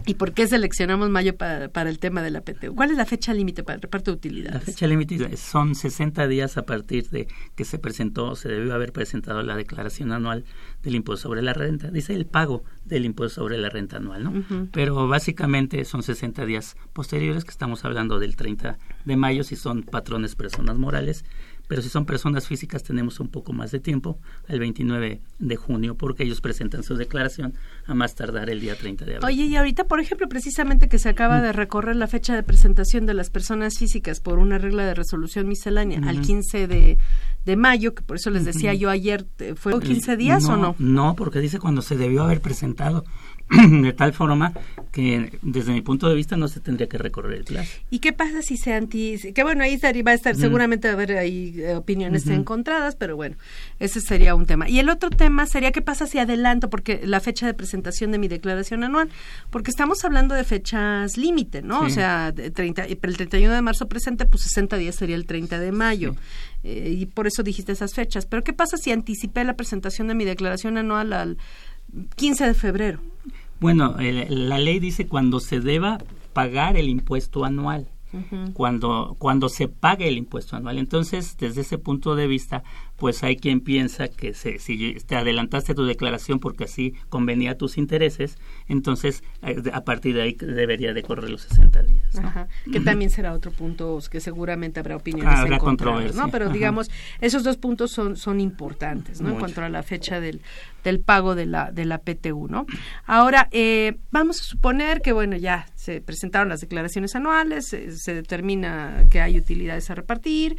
¿Y por qué seleccionamos mayo para, para, el tema de la PTU? ¿Cuál es la fecha límite para el reparto de utilidades? La fecha límite son 60 días a partir de que se presentó, se debió haber presentado la declaración anual del impuesto sobre la renta. Dice el pago del impuesto sobre la renta anual, ¿no? Uh -huh. Pero básicamente son 60 días posteriores, que estamos hablando del 30 de mayo, si son patrones personas morales, pero si son personas físicas tenemos un poco más de tiempo, el 29 de junio, porque ellos presentan su declaración a más tardar el día 30 de abril. Oye, y ahorita, por ejemplo, precisamente que se acaba de recorrer la fecha de presentación de las personas físicas por una regla de resolución miscelánea al 15 de, de mayo, que por eso les decía yo ayer, ¿fue 15 días no, o no? No, porque dice cuando se debió haber presentado de tal forma que desde mi punto de vista no se tendría que recorrer el plazo. ¿Y qué pasa si se anti... que bueno, ahí va a estar, seguramente va a haber ahí eh, opiniones uh -huh. encontradas, pero bueno, ese sería un tema. Y el otro tema sería qué pasa si adelanto, porque la fecha de presentación de mi declaración anual, porque estamos hablando de fechas límite, ¿no? Sí. O sea, de 30, el 31 de marzo presente, pues 60 días sería el 30 de mayo. Sí. Eh, y por eso dijiste esas fechas. Pero ¿qué pasa si anticipé la presentación de mi declaración anual al 15 de febrero? Bueno, el, la ley dice cuando se deba pagar el impuesto anual. Uh -huh. cuando cuando se pague el impuesto anual entonces desde ese punto de vista pues hay quien piensa que se, si te adelantaste tu declaración porque así convenía a tus intereses entonces eh, a partir de ahí debería de correr los 60 días ¿no? Ajá. que también será otro punto que seguramente habrá opiniones ah, habrá controversia no pero Ajá. digamos esos dos puntos son son importantes no Mucho. en cuanto a la fecha del del pago de la de la PTU no ahora eh, vamos a suponer que bueno ya se presentaron las declaraciones anuales se, se determina que hay utilidades a repartir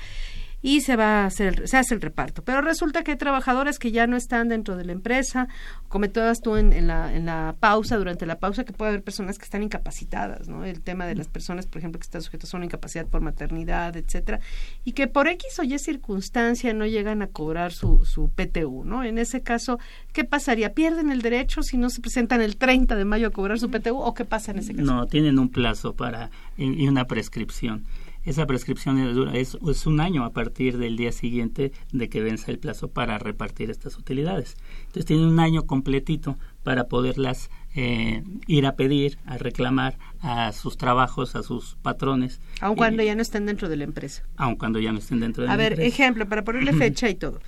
y se va a hacer se hace el reparto. Pero resulta que hay trabajadores que ya no están dentro de la empresa. Comentabas tú en, en, la en la pausa durante la pausa que puede haber personas que están incapacitadas no el tema de las personas por ejemplo que están sujetas a una incapacidad por maternidad etcétera y que por x o y circunstancia no llegan a cobrar su su PTU no en ese caso qué pasaría pierden el derecho si no se presentan el 30 de mayo a cobrar su PTU o qué pasa en ese caso no tienen un plazo para y una prescripción esa prescripción es, es, un año a partir del día siguiente de que vence el plazo para repartir estas utilidades. Entonces tienen un año completito para poderlas eh, ir a pedir, a reclamar a sus trabajos, a sus patrones. Aun cuando ya no estén dentro de la empresa. Aun cuando ya no estén dentro de a la ver, empresa. A ver, ejemplo, para ponerle fecha y todo.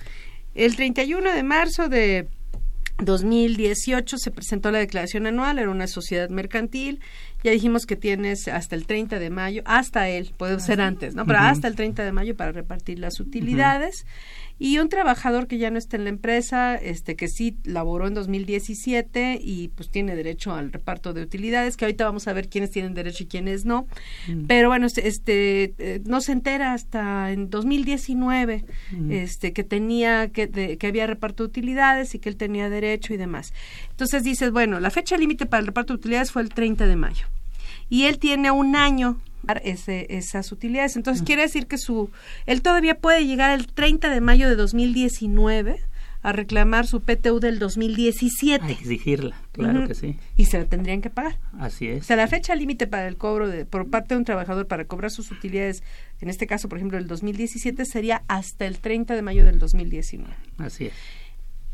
El 31 de marzo de 2018 se presentó la declaración anual, era una sociedad mercantil Ya dijimos que tienes hasta el 30 de mayo, hasta él, puede ser antes, ¿no? Pero hasta el 30 de mayo para repartir las utilidades. Y un trabajador que ya no está en la empresa, este que sí laboró en 2017 y pues tiene derecho al reparto de utilidades, que ahorita vamos a ver quiénes tienen derecho y quiénes no. Mm. Pero bueno, este, este eh, no se entera hasta en 2019 Mm. este que tenía que, de- que había reparto de utilidades y que él tenía derecho y demás. Entonces dices, bueno, la fecha límite para el reparto de utilidades fue el 30 de mayo. Y él tiene un año ese, esas utilidades. Entonces quiere decir que su él todavía puede llegar el 30 de mayo de 2019 a reclamar su PTU del 2017 A exigirla, claro que sí. y se la tendrían que pagar. Así O es. sea, la fecha límite para el cobro de, por parte de un trabajador para cobrar sus utilidades, en este caso, por ejemplo, el 2017, sería hasta el 30 de mayo del 2019. Así es.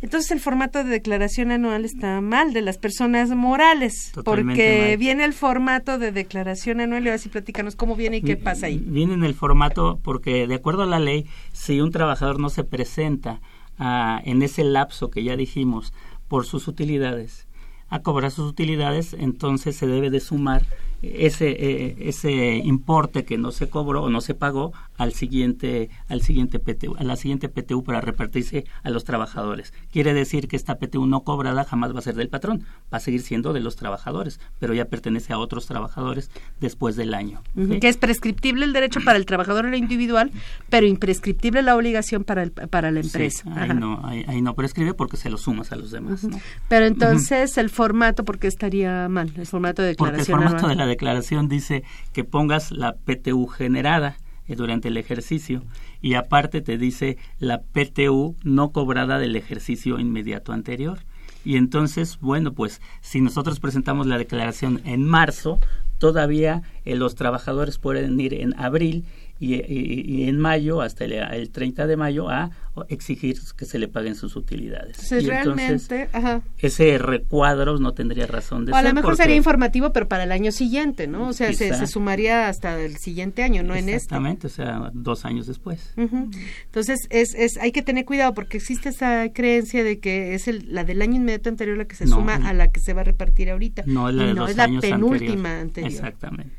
Entonces el formato de declaración anual está mal de las personas morales, Totalmente porque mal. viene el formato de declaración anual y ahora sí platícanos cómo viene y qué pasa ahí. Viene en el formato porque de acuerdo a la ley, si un trabajador no se presenta ah, en ese lapso que ya dijimos por sus utilidades a cobrar sus utilidades, entonces se debe de sumar ese eh, ese importe que no se cobró o no se pagó al siguiente al siguiente PTU, a la siguiente PTU para repartirse a los trabajadores. Quiere decir que esta PTU no cobrada jamás va a ser del patrón, va a seguir siendo de los trabajadores, pero ya pertenece a otros trabajadores después del año. Que es prescriptible el derecho para el trabajador en lo individual, pero imprescriptible la obligación para, el, para la empresa. Sí, ahí no, ahí, ahí no prescribe porque se lo sumas a los demás. ¿no? Pero entonces el formato, ¿por qué estaría mal? El formato de Porque el declaración formato anual. de la declaración dice que pongas la PTU generada eh, durante el ejercicio y aparte te dice la PTU no cobrada del ejercicio inmediato anterior. Y entonces, bueno, pues si nosotros presentamos la declaración en marzo, todavía eh, los trabajadores pueden ir en abril y, y- y en mayo, hasta el, el 30 de mayo, a exigir que se le paguen sus utilidades. Entonces, y entonces, realmente, ajá. ese recuadro no tendría razón de O a ser. lo mejor sería informativo, pero para el año siguiente, ¿no? O sea, se, Quizá. se sumaría hasta el siguiente año, no en este. Exactamente, o sea, dos años después. Entonces, es, es, hay que tener cuidado porque existe esa creencia de que es el, la del año inmediato anterior la que se No. suma a la que se va a repartir ahorita. No es la Y no, es la penúltima anterior. anterior. Exactamente.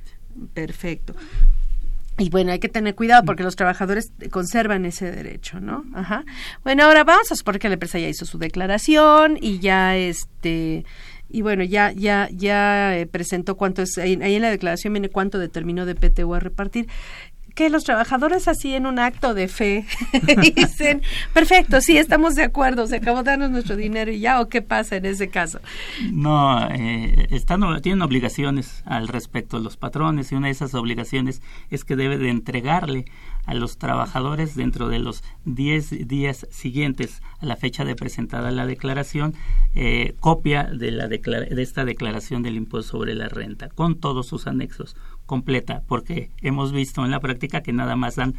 Perfecto. Y bueno, hay que tener cuidado porque los trabajadores conservan ese derecho, ¿no? Ajá. Bueno, ahora vamos a suponer que la empresa ya hizo su declaración y ya este y bueno, ya ya ya eh, presentó cuánto es ahí, ahí en la declaración viene cuánto determinó de PTU a repartir que los trabajadores así en un acto de fe dicen, perfecto, sí, estamos de acuerdo, se acabó de darnos nuestro dinero y ya, o qué pasa en ese caso. No, eh, están, tienen obligaciones al respecto los patrones y una de esas obligaciones es que debe de entregarle a los trabajadores dentro de los 10 días siguientes a la fecha de presentada la declaración eh, copia de, la de esta declaración del impuesto sobre la renta con todos sus anexos completa porque hemos visto en la práctica que nada más dan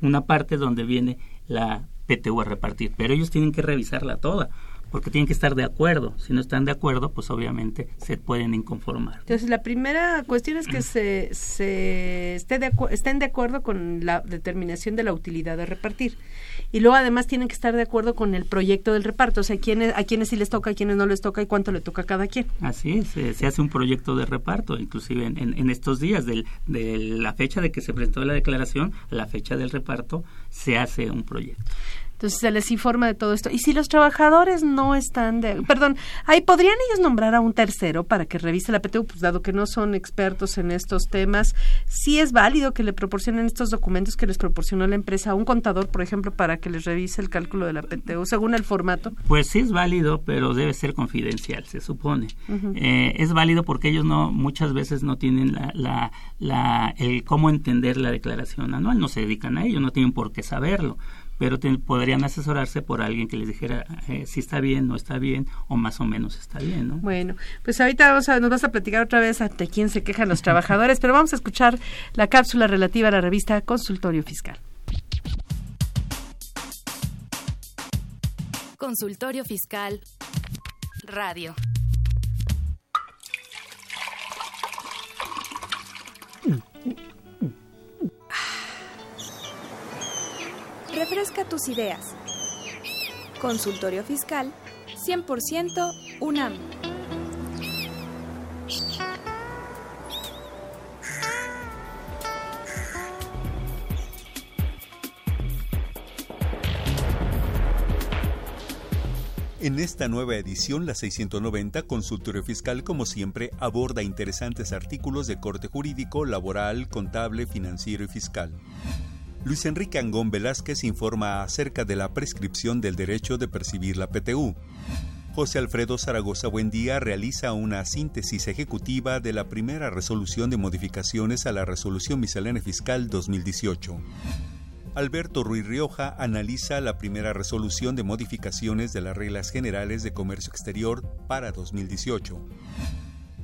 una parte donde viene la PTU a repartir pero ellos tienen que revisarla toda porque tienen que estar de acuerdo. Si no están de acuerdo, pues obviamente se pueden inconformar. Entonces, la primera cuestión es que se, se esté de acu- estén de acuerdo con la determinación de la utilidad de repartir. Y luego, además, tienen que estar de acuerdo con el proyecto del reparto, o sea, quiénes, a quienes sí les toca, a quienes no les toca y cuánto le toca a cada quien. Así es, se hace un proyecto de reparto, inclusive en, en- en estos días, del- de la fecha de que se presentó la declaración, la fecha del reparto, se hace un proyecto. Entonces se les informa de todo esto. Y si los trabajadores no están de... Perdón, ahí podrían ellos nombrar a un tercero para que revise la PTU, pues dado que no son expertos en estos temas, sí es válido que le proporcionen estos documentos que les proporcionó la empresa a un contador, por ejemplo, para que les revise el cálculo de la PTU según el formato. Pues sí es válido, pero debe ser confidencial, se supone. Eh, es válido porque ellos no muchas veces no tienen la, la, la- el cómo entender la declaración anual, no se dedican a ello, no tienen por qué saberlo, pero te- podrían asesorarse por alguien que les dijera eh, si está bien, no está bien o más o menos está bien, ¿no? Bueno, pues ahorita vamos a- nos vas a platicar otra vez ante quién se quejan los trabajadores, pero vamos a escuchar la cápsula relativa a la revista Consultorio Fiscal. Consultorio Fiscal Radio. Refresca tus ideas. Consultorio Fiscal 100% UNAM. En esta nueva edición, la 690 Consultorio Fiscal, como siempre, aborda interesantes artículos de corte jurídico, laboral, contable, financiero y fiscal. Luis Enrique Angón Velázquez informa acerca de la prescripción del derecho de percibir la PTU. José Alfredo Zaragoza Buendía realiza una síntesis ejecutiva de la primera resolución de modificaciones a la Resolución Miscelánea Fiscal 2018. Alberto Ruiz Rioja analiza la primera resolución de modificaciones de las reglas generales de comercio exterior para 2018.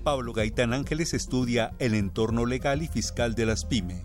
Pablo Gaitán Ángeles estudia el entorno legal y fiscal de las pyme.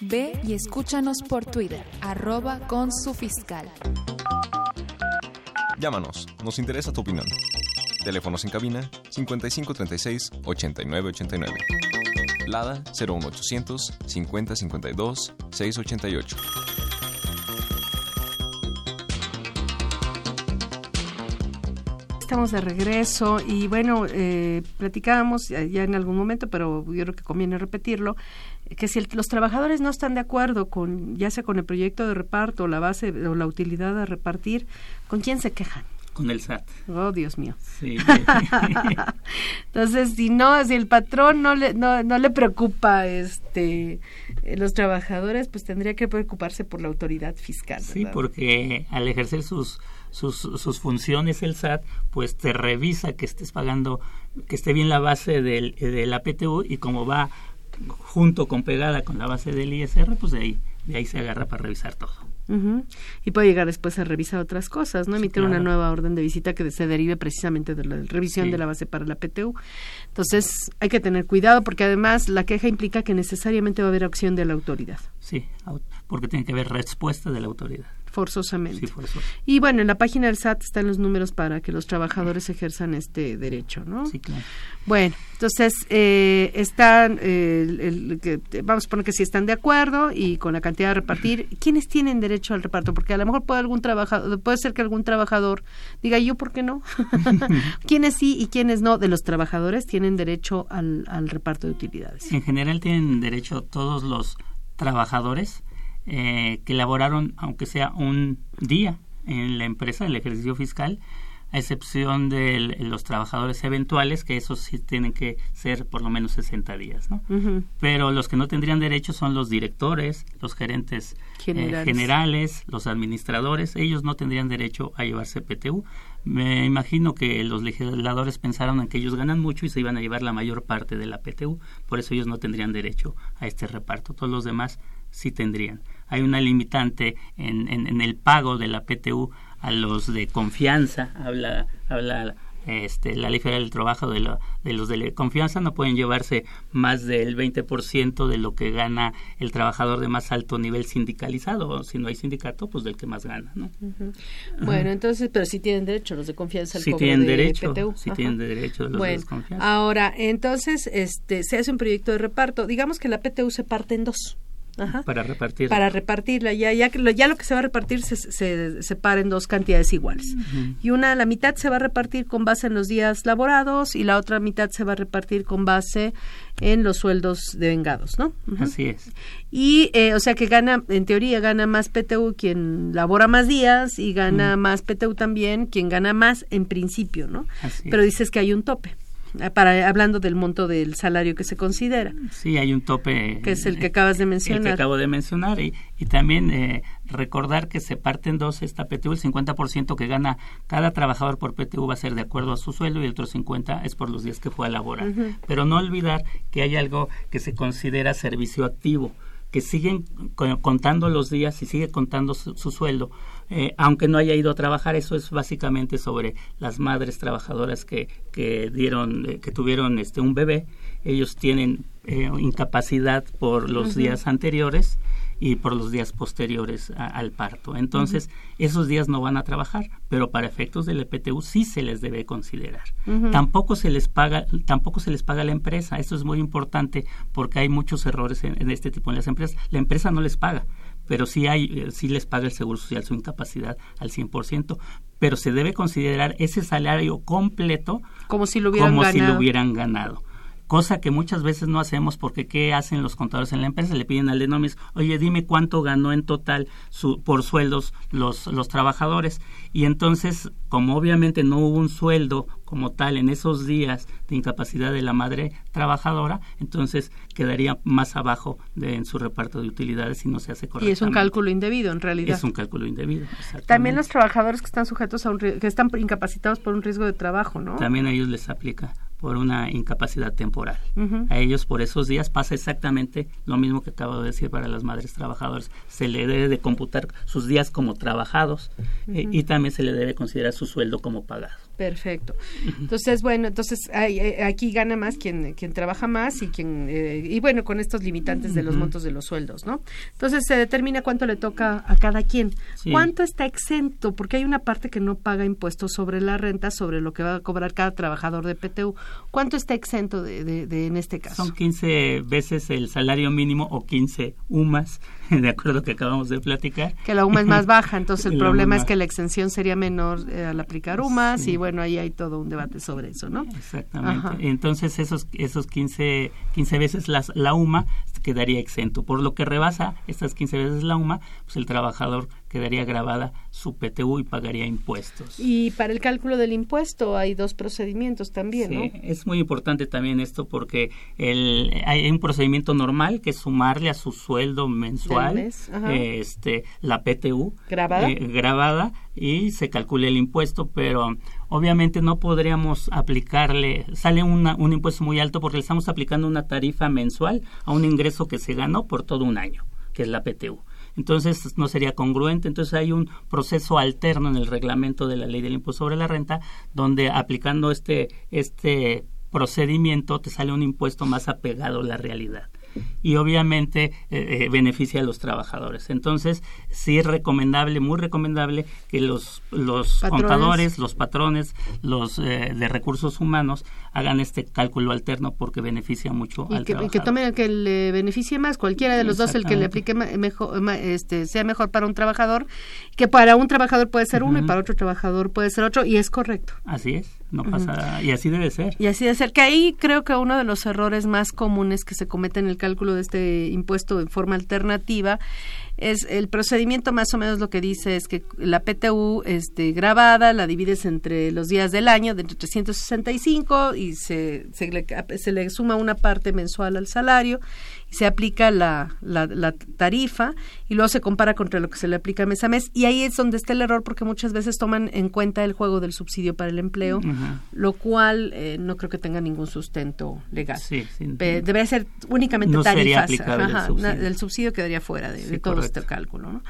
Ve y escúchanos por Twitter, arroba con su fiscal. Llámanos, nos interesa tu opinión. Teléfonos en cabina 5536 8989. Lada 01800 5052 688. Estamos de regreso y bueno, eh, platicábamos ya en algún momento, pero yo creo que conviene repetirlo, que si el- los trabajadores no están de acuerdo con, ya sea con el proyecto de reparto o la base o la utilidad a repartir, ¿con quién se quejan? Con el SAT. Oh, Dios mío. Sí. Entonces, si no, si el patrón no le, no, no le preocupa este eh, los trabajadores, pues tendría que preocuparse por la autoridad fiscal. Sí, porque al ejercer sus, sus, sus funciones el SAT, pues te revisa que estés pagando, que esté bien la base del, de la PTU y como va junto con pegada con la base del ISR, pues de ahí, de ahí se agarra para revisar todo. Y puede llegar después a revisar otras cosas, ¿no? Emitir una nueva orden de visita que se derive precisamente de la revisión Sí. de la base para la PTU. Entonces, hay que tener cuidado porque además la queja implica que necesariamente va a haber acción de la autoridad, Sí, porque tiene que haber respuesta de la autoridad. Forzosamente. Sí. Y bueno, en la página del SAT están los números para que los trabajadores ejerzan este derecho, ¿no? Sí, claro. Bueno, entonces eh, están, eh, el- vamos a poner que si están de acuerdo y con la cantidad de repartir, ¿quiénes tienen derecho al reparto? Porque a lo mejor puede algún trabajador, puede ser que algún trabajador diga yo, ¿por qué no? ¿Quiénes sí y quiénes no de los trabajadores tienen derecho al, al reparto de utilidades? En general tienen derecho todos los trabajadores eh, que laboraron, aunque sea un día en la empresa, el ejercicio fiscal, a excepción de los trabajadores eventuales, que esos sí tienen que ser por lo menos 60 días, ¿no? Ujú. Pero los que no tendrían derecho son los directores, los gerentes eh, Generales. generales, los administradores, ellos no tendrían derecho a llevarse PTU. Me imagino que los legisladores pensaron en que ellos ganan mucho y se iban a llevar la mayor parte de la PTU, por eso ellos no tendrían derecho a este reparto. Todos los demás sí tendrían. Hay una limitante en, en, en el pago de la PTU a los de confianza, habla, habla este, la ley federal del trabajo de, lo- de los de confianza no pueden llevarse más del 20% de lo que gana el trabajador de más alto nivel sindicalizado. Si no hay sindicato, pues del que más gana, ¿no? Ujú. Bueno, entonces, pero sí tienen derecho los de confianza al Sí cobro tienen de derecho, PTU. sí Ajá. tienen derecho los de bueno, desconfianza. ahora, entonces, este, se hace un proyecto de reparto. Digamos que la PTU se parte en dos. Ajá. para repartir. Para repartirla, ya, ya, que lo, ya lo que se va a repartir se, se separa en dos cantidades iguales. Y una, la mitad se va a repartir con base en los días laborados y la otra mitad se va a repartir con base en los sueldos de vengados, ¿no? Así es. Y, eh, o sea, que gana, en teoría, gana más PTU quien labora más días y gana más PTU también quien gana más en principio, ¿no? Así Pero es. dices que hay un tope, para hablando del monto del salario que se considera, Sí, hay un tope. que es el que acabas de El que mencionar. acabo de mencionar. Y, y también eh, recordar que se parte en dos esta PTU. El 50% que gana cada trabajador por PTU va a ser de acuerdo a su sueldo y el otro 50% es por los días que fue a laborar. Pero no olvidar que hay algo que se considera servicio activo que siguen co- contando los días y sigue contando su, su sueldo, eh, aunque no haya ido a trabajar. Eso es básicamente sobre las madres trabajadoras que, que dieron, eh, que tuvieron este un bebé. Ellos tienen eh, incapacidad por los días anteriores y por los días posteriores al parto. Entonces, esos días no van a trabajar, pero para efectos del EPTU sí se les debe considerar. Tampoco se les paga, tampoco se les paga a la empresa. Esto es muy importante porque hay muchos errores en, en este tipo de las empresas. La empresa no les paga, pero sí, hay, eh, sí les paga el Seguro Social su incapacidad al 100%, pero se debe considerar ese salario completo como si lo hubieran, como ganado. Si lo hubieran ganado cosa que muchas veces no hacemos porque ¿qué hacen los contadores en la empresa? Le piden al Denomis, oye, dime cuánto ganó en total su, por sueldos los, los trabajadores. Y entonces, como obviamente no hubo un sueldo como tal en esos días de incapacidad de la madre trabajadora, entonces quedaría más abajo de, en su reparto de utilidades si no se hace correctamente. Y es un cálculo indebido, en realidad. Es un cálculo indebido, También los trabajadores que están sujetos a un que están incapacitados por un riesgo de trabajo, ¿no? También a ellos les aplica por una incapacidad temporal. A ellos por esos días pasa exactamente lo mismo que acabo de decir para las madres trabajadoras. Se le debe de computar sus días como trabajados eh, y también se le debe considerar su sueldo como pagado. Perfecto. Entonces, bueno, entonces hay, eh, aquí gana más quien, quien trabaja más y quien eh, y bueno, con estos limitantes de los montos de los sueldos, ¿no? Entonces se determina cuánto le toca a cada quien. Sí. ¿Cuánto está exento? Porque hay una parte que no paga impuestos sobre la renta, sobre lo que va a cobrar cada trabajador de PTU. ¿Cuánto está exento de, de, de en este caso? Son 15 veces el salario mínimo o 15 UMAS, de acuerdo a lo que acabamos de platicar. Que la UMA es más baja, entonces el problema es que la exención sería menor eh, al aplicar UMAS y bueno, ahí hay todo un debate sobre eso, ¿no? Exactamente. Ajá. Entonces esos esos 15 15 veces las, la UMA quedaría exento. Por lo que rebasa estas 15 veces la UMA, pues el trabajador quedaría grabada su PTU y pagaría impuestos. Y para el cálculo del impuesto hay dos procedimientos también, Sí, ¿no? es muy importante también esto porque el, hay un procedimiento normal que es sumarle a su sueldo mensual mes, este, la PTU Grabada. eh, grabada y se calcule el impuesto, pero obviamente no podríamos aplicarle, sale una- un impuesto muy alto porque le estamos aplicando una tarifa mensual a un ingreso que se ganó por todo un año, que es la PTU. Entonces no sería congruente. Entonces hay un proceso alterno en el reglamento de la ley del impuesto sobre la renta, donde aplicando este, este procedimiento te sale un impuesto más apegado a la realidad y obviamente eh, eh, beneficia a los trabajadores. Entonces, sí es recomendable, muy recomendable que los, los Patrones. contadores, los patrones, los eh, de recursos humanos hagan este cálculo alterno porque beneficia mucho Y al que, y trabajador. que tome el que le beneficie más, cualquiera de los dos, el que le aplique mejor, este, sea mejor para un trabajador, que para un trabajador puede ser uno y para otro trabajador puede ser otro, y es correcto. Así es, no pasa, y así debe ser. Y así de ser, que ahí creo que uno de los errores más comunes que se cometen en el cálculo de este impuesto en forma alternativa es el procedimiento más o menos lo que dice es que la PTU este, grabada la divides entre los días del año, de entre 365 y se, se, le, se le suma una parte mensual al salario se aplica la, la, la tarifa y luego se compara contra lo que se le aplica mes a mes y ahí es donde está el error porque muchas veces toman en cuenta el juego del subsidio para el empleo lo cual eh, no creo que tenga ningún sustento legal. Sí, Debería ser únicamente No sería tarifas. el Ajá, subsidio. na- el subsidio quedaría fuera de, Sí, de todo correcto. este cálculo. ¿no?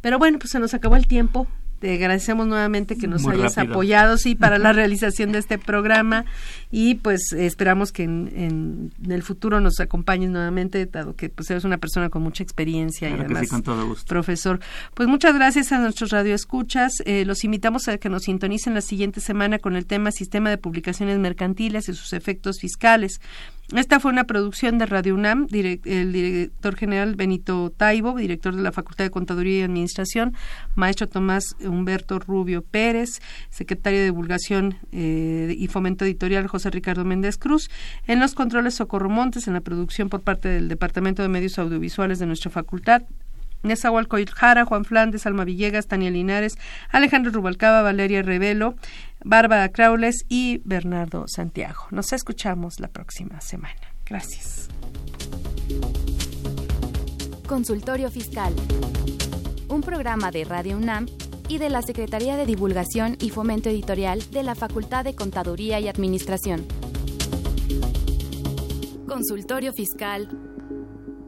Pero bueno, pues se nos acabó el tiempo. Te agradecemos nuevamente que nos Muy hayas rápido. apoyado sí para la realización de este programa y pues esperamos que en, en- en el futuro nos acompañes nuevamente dado que pues eres una persona con mucha experiencia y que además sí, con todo gusto. profesor. Pues muchas gracias a nuestros radioescuchas. Eh, los invitamos a que nos sintonicen la siguiente semana con el tema Sistema de Publicaciones Mercantiles y sus efectos fiscales. Esta fue una producción de Radio UNAM, el director general Benito Taibo, director de la Facultad de Contaduría y Administración, maestro Tomás Humberto Rubio Pérez, secretario de Divulgación eh, y Fomento Editorial José Ricardo Méndez Cruz, en los controles Socorro Montes, en la producción por parte del Departamento de Medios Audiovisuales de nuestra facultad, Nezahualcóyotl Jara, Juan Flandes, Alma Villegas, Tania Linares, Alejandro Rubalcaba, Valeria Revelo, Bárbara Craules y Bernardo Santiago. Nos escuchamos la próxima semana. Gracias. Consultorio Fiscal. Un programa de Radio UNAM y de la Secretaría de Divulgación y Fomento Editorial de la Facultad de Contaduría y Administración. Consultorio Fiscal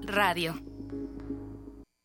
Radio.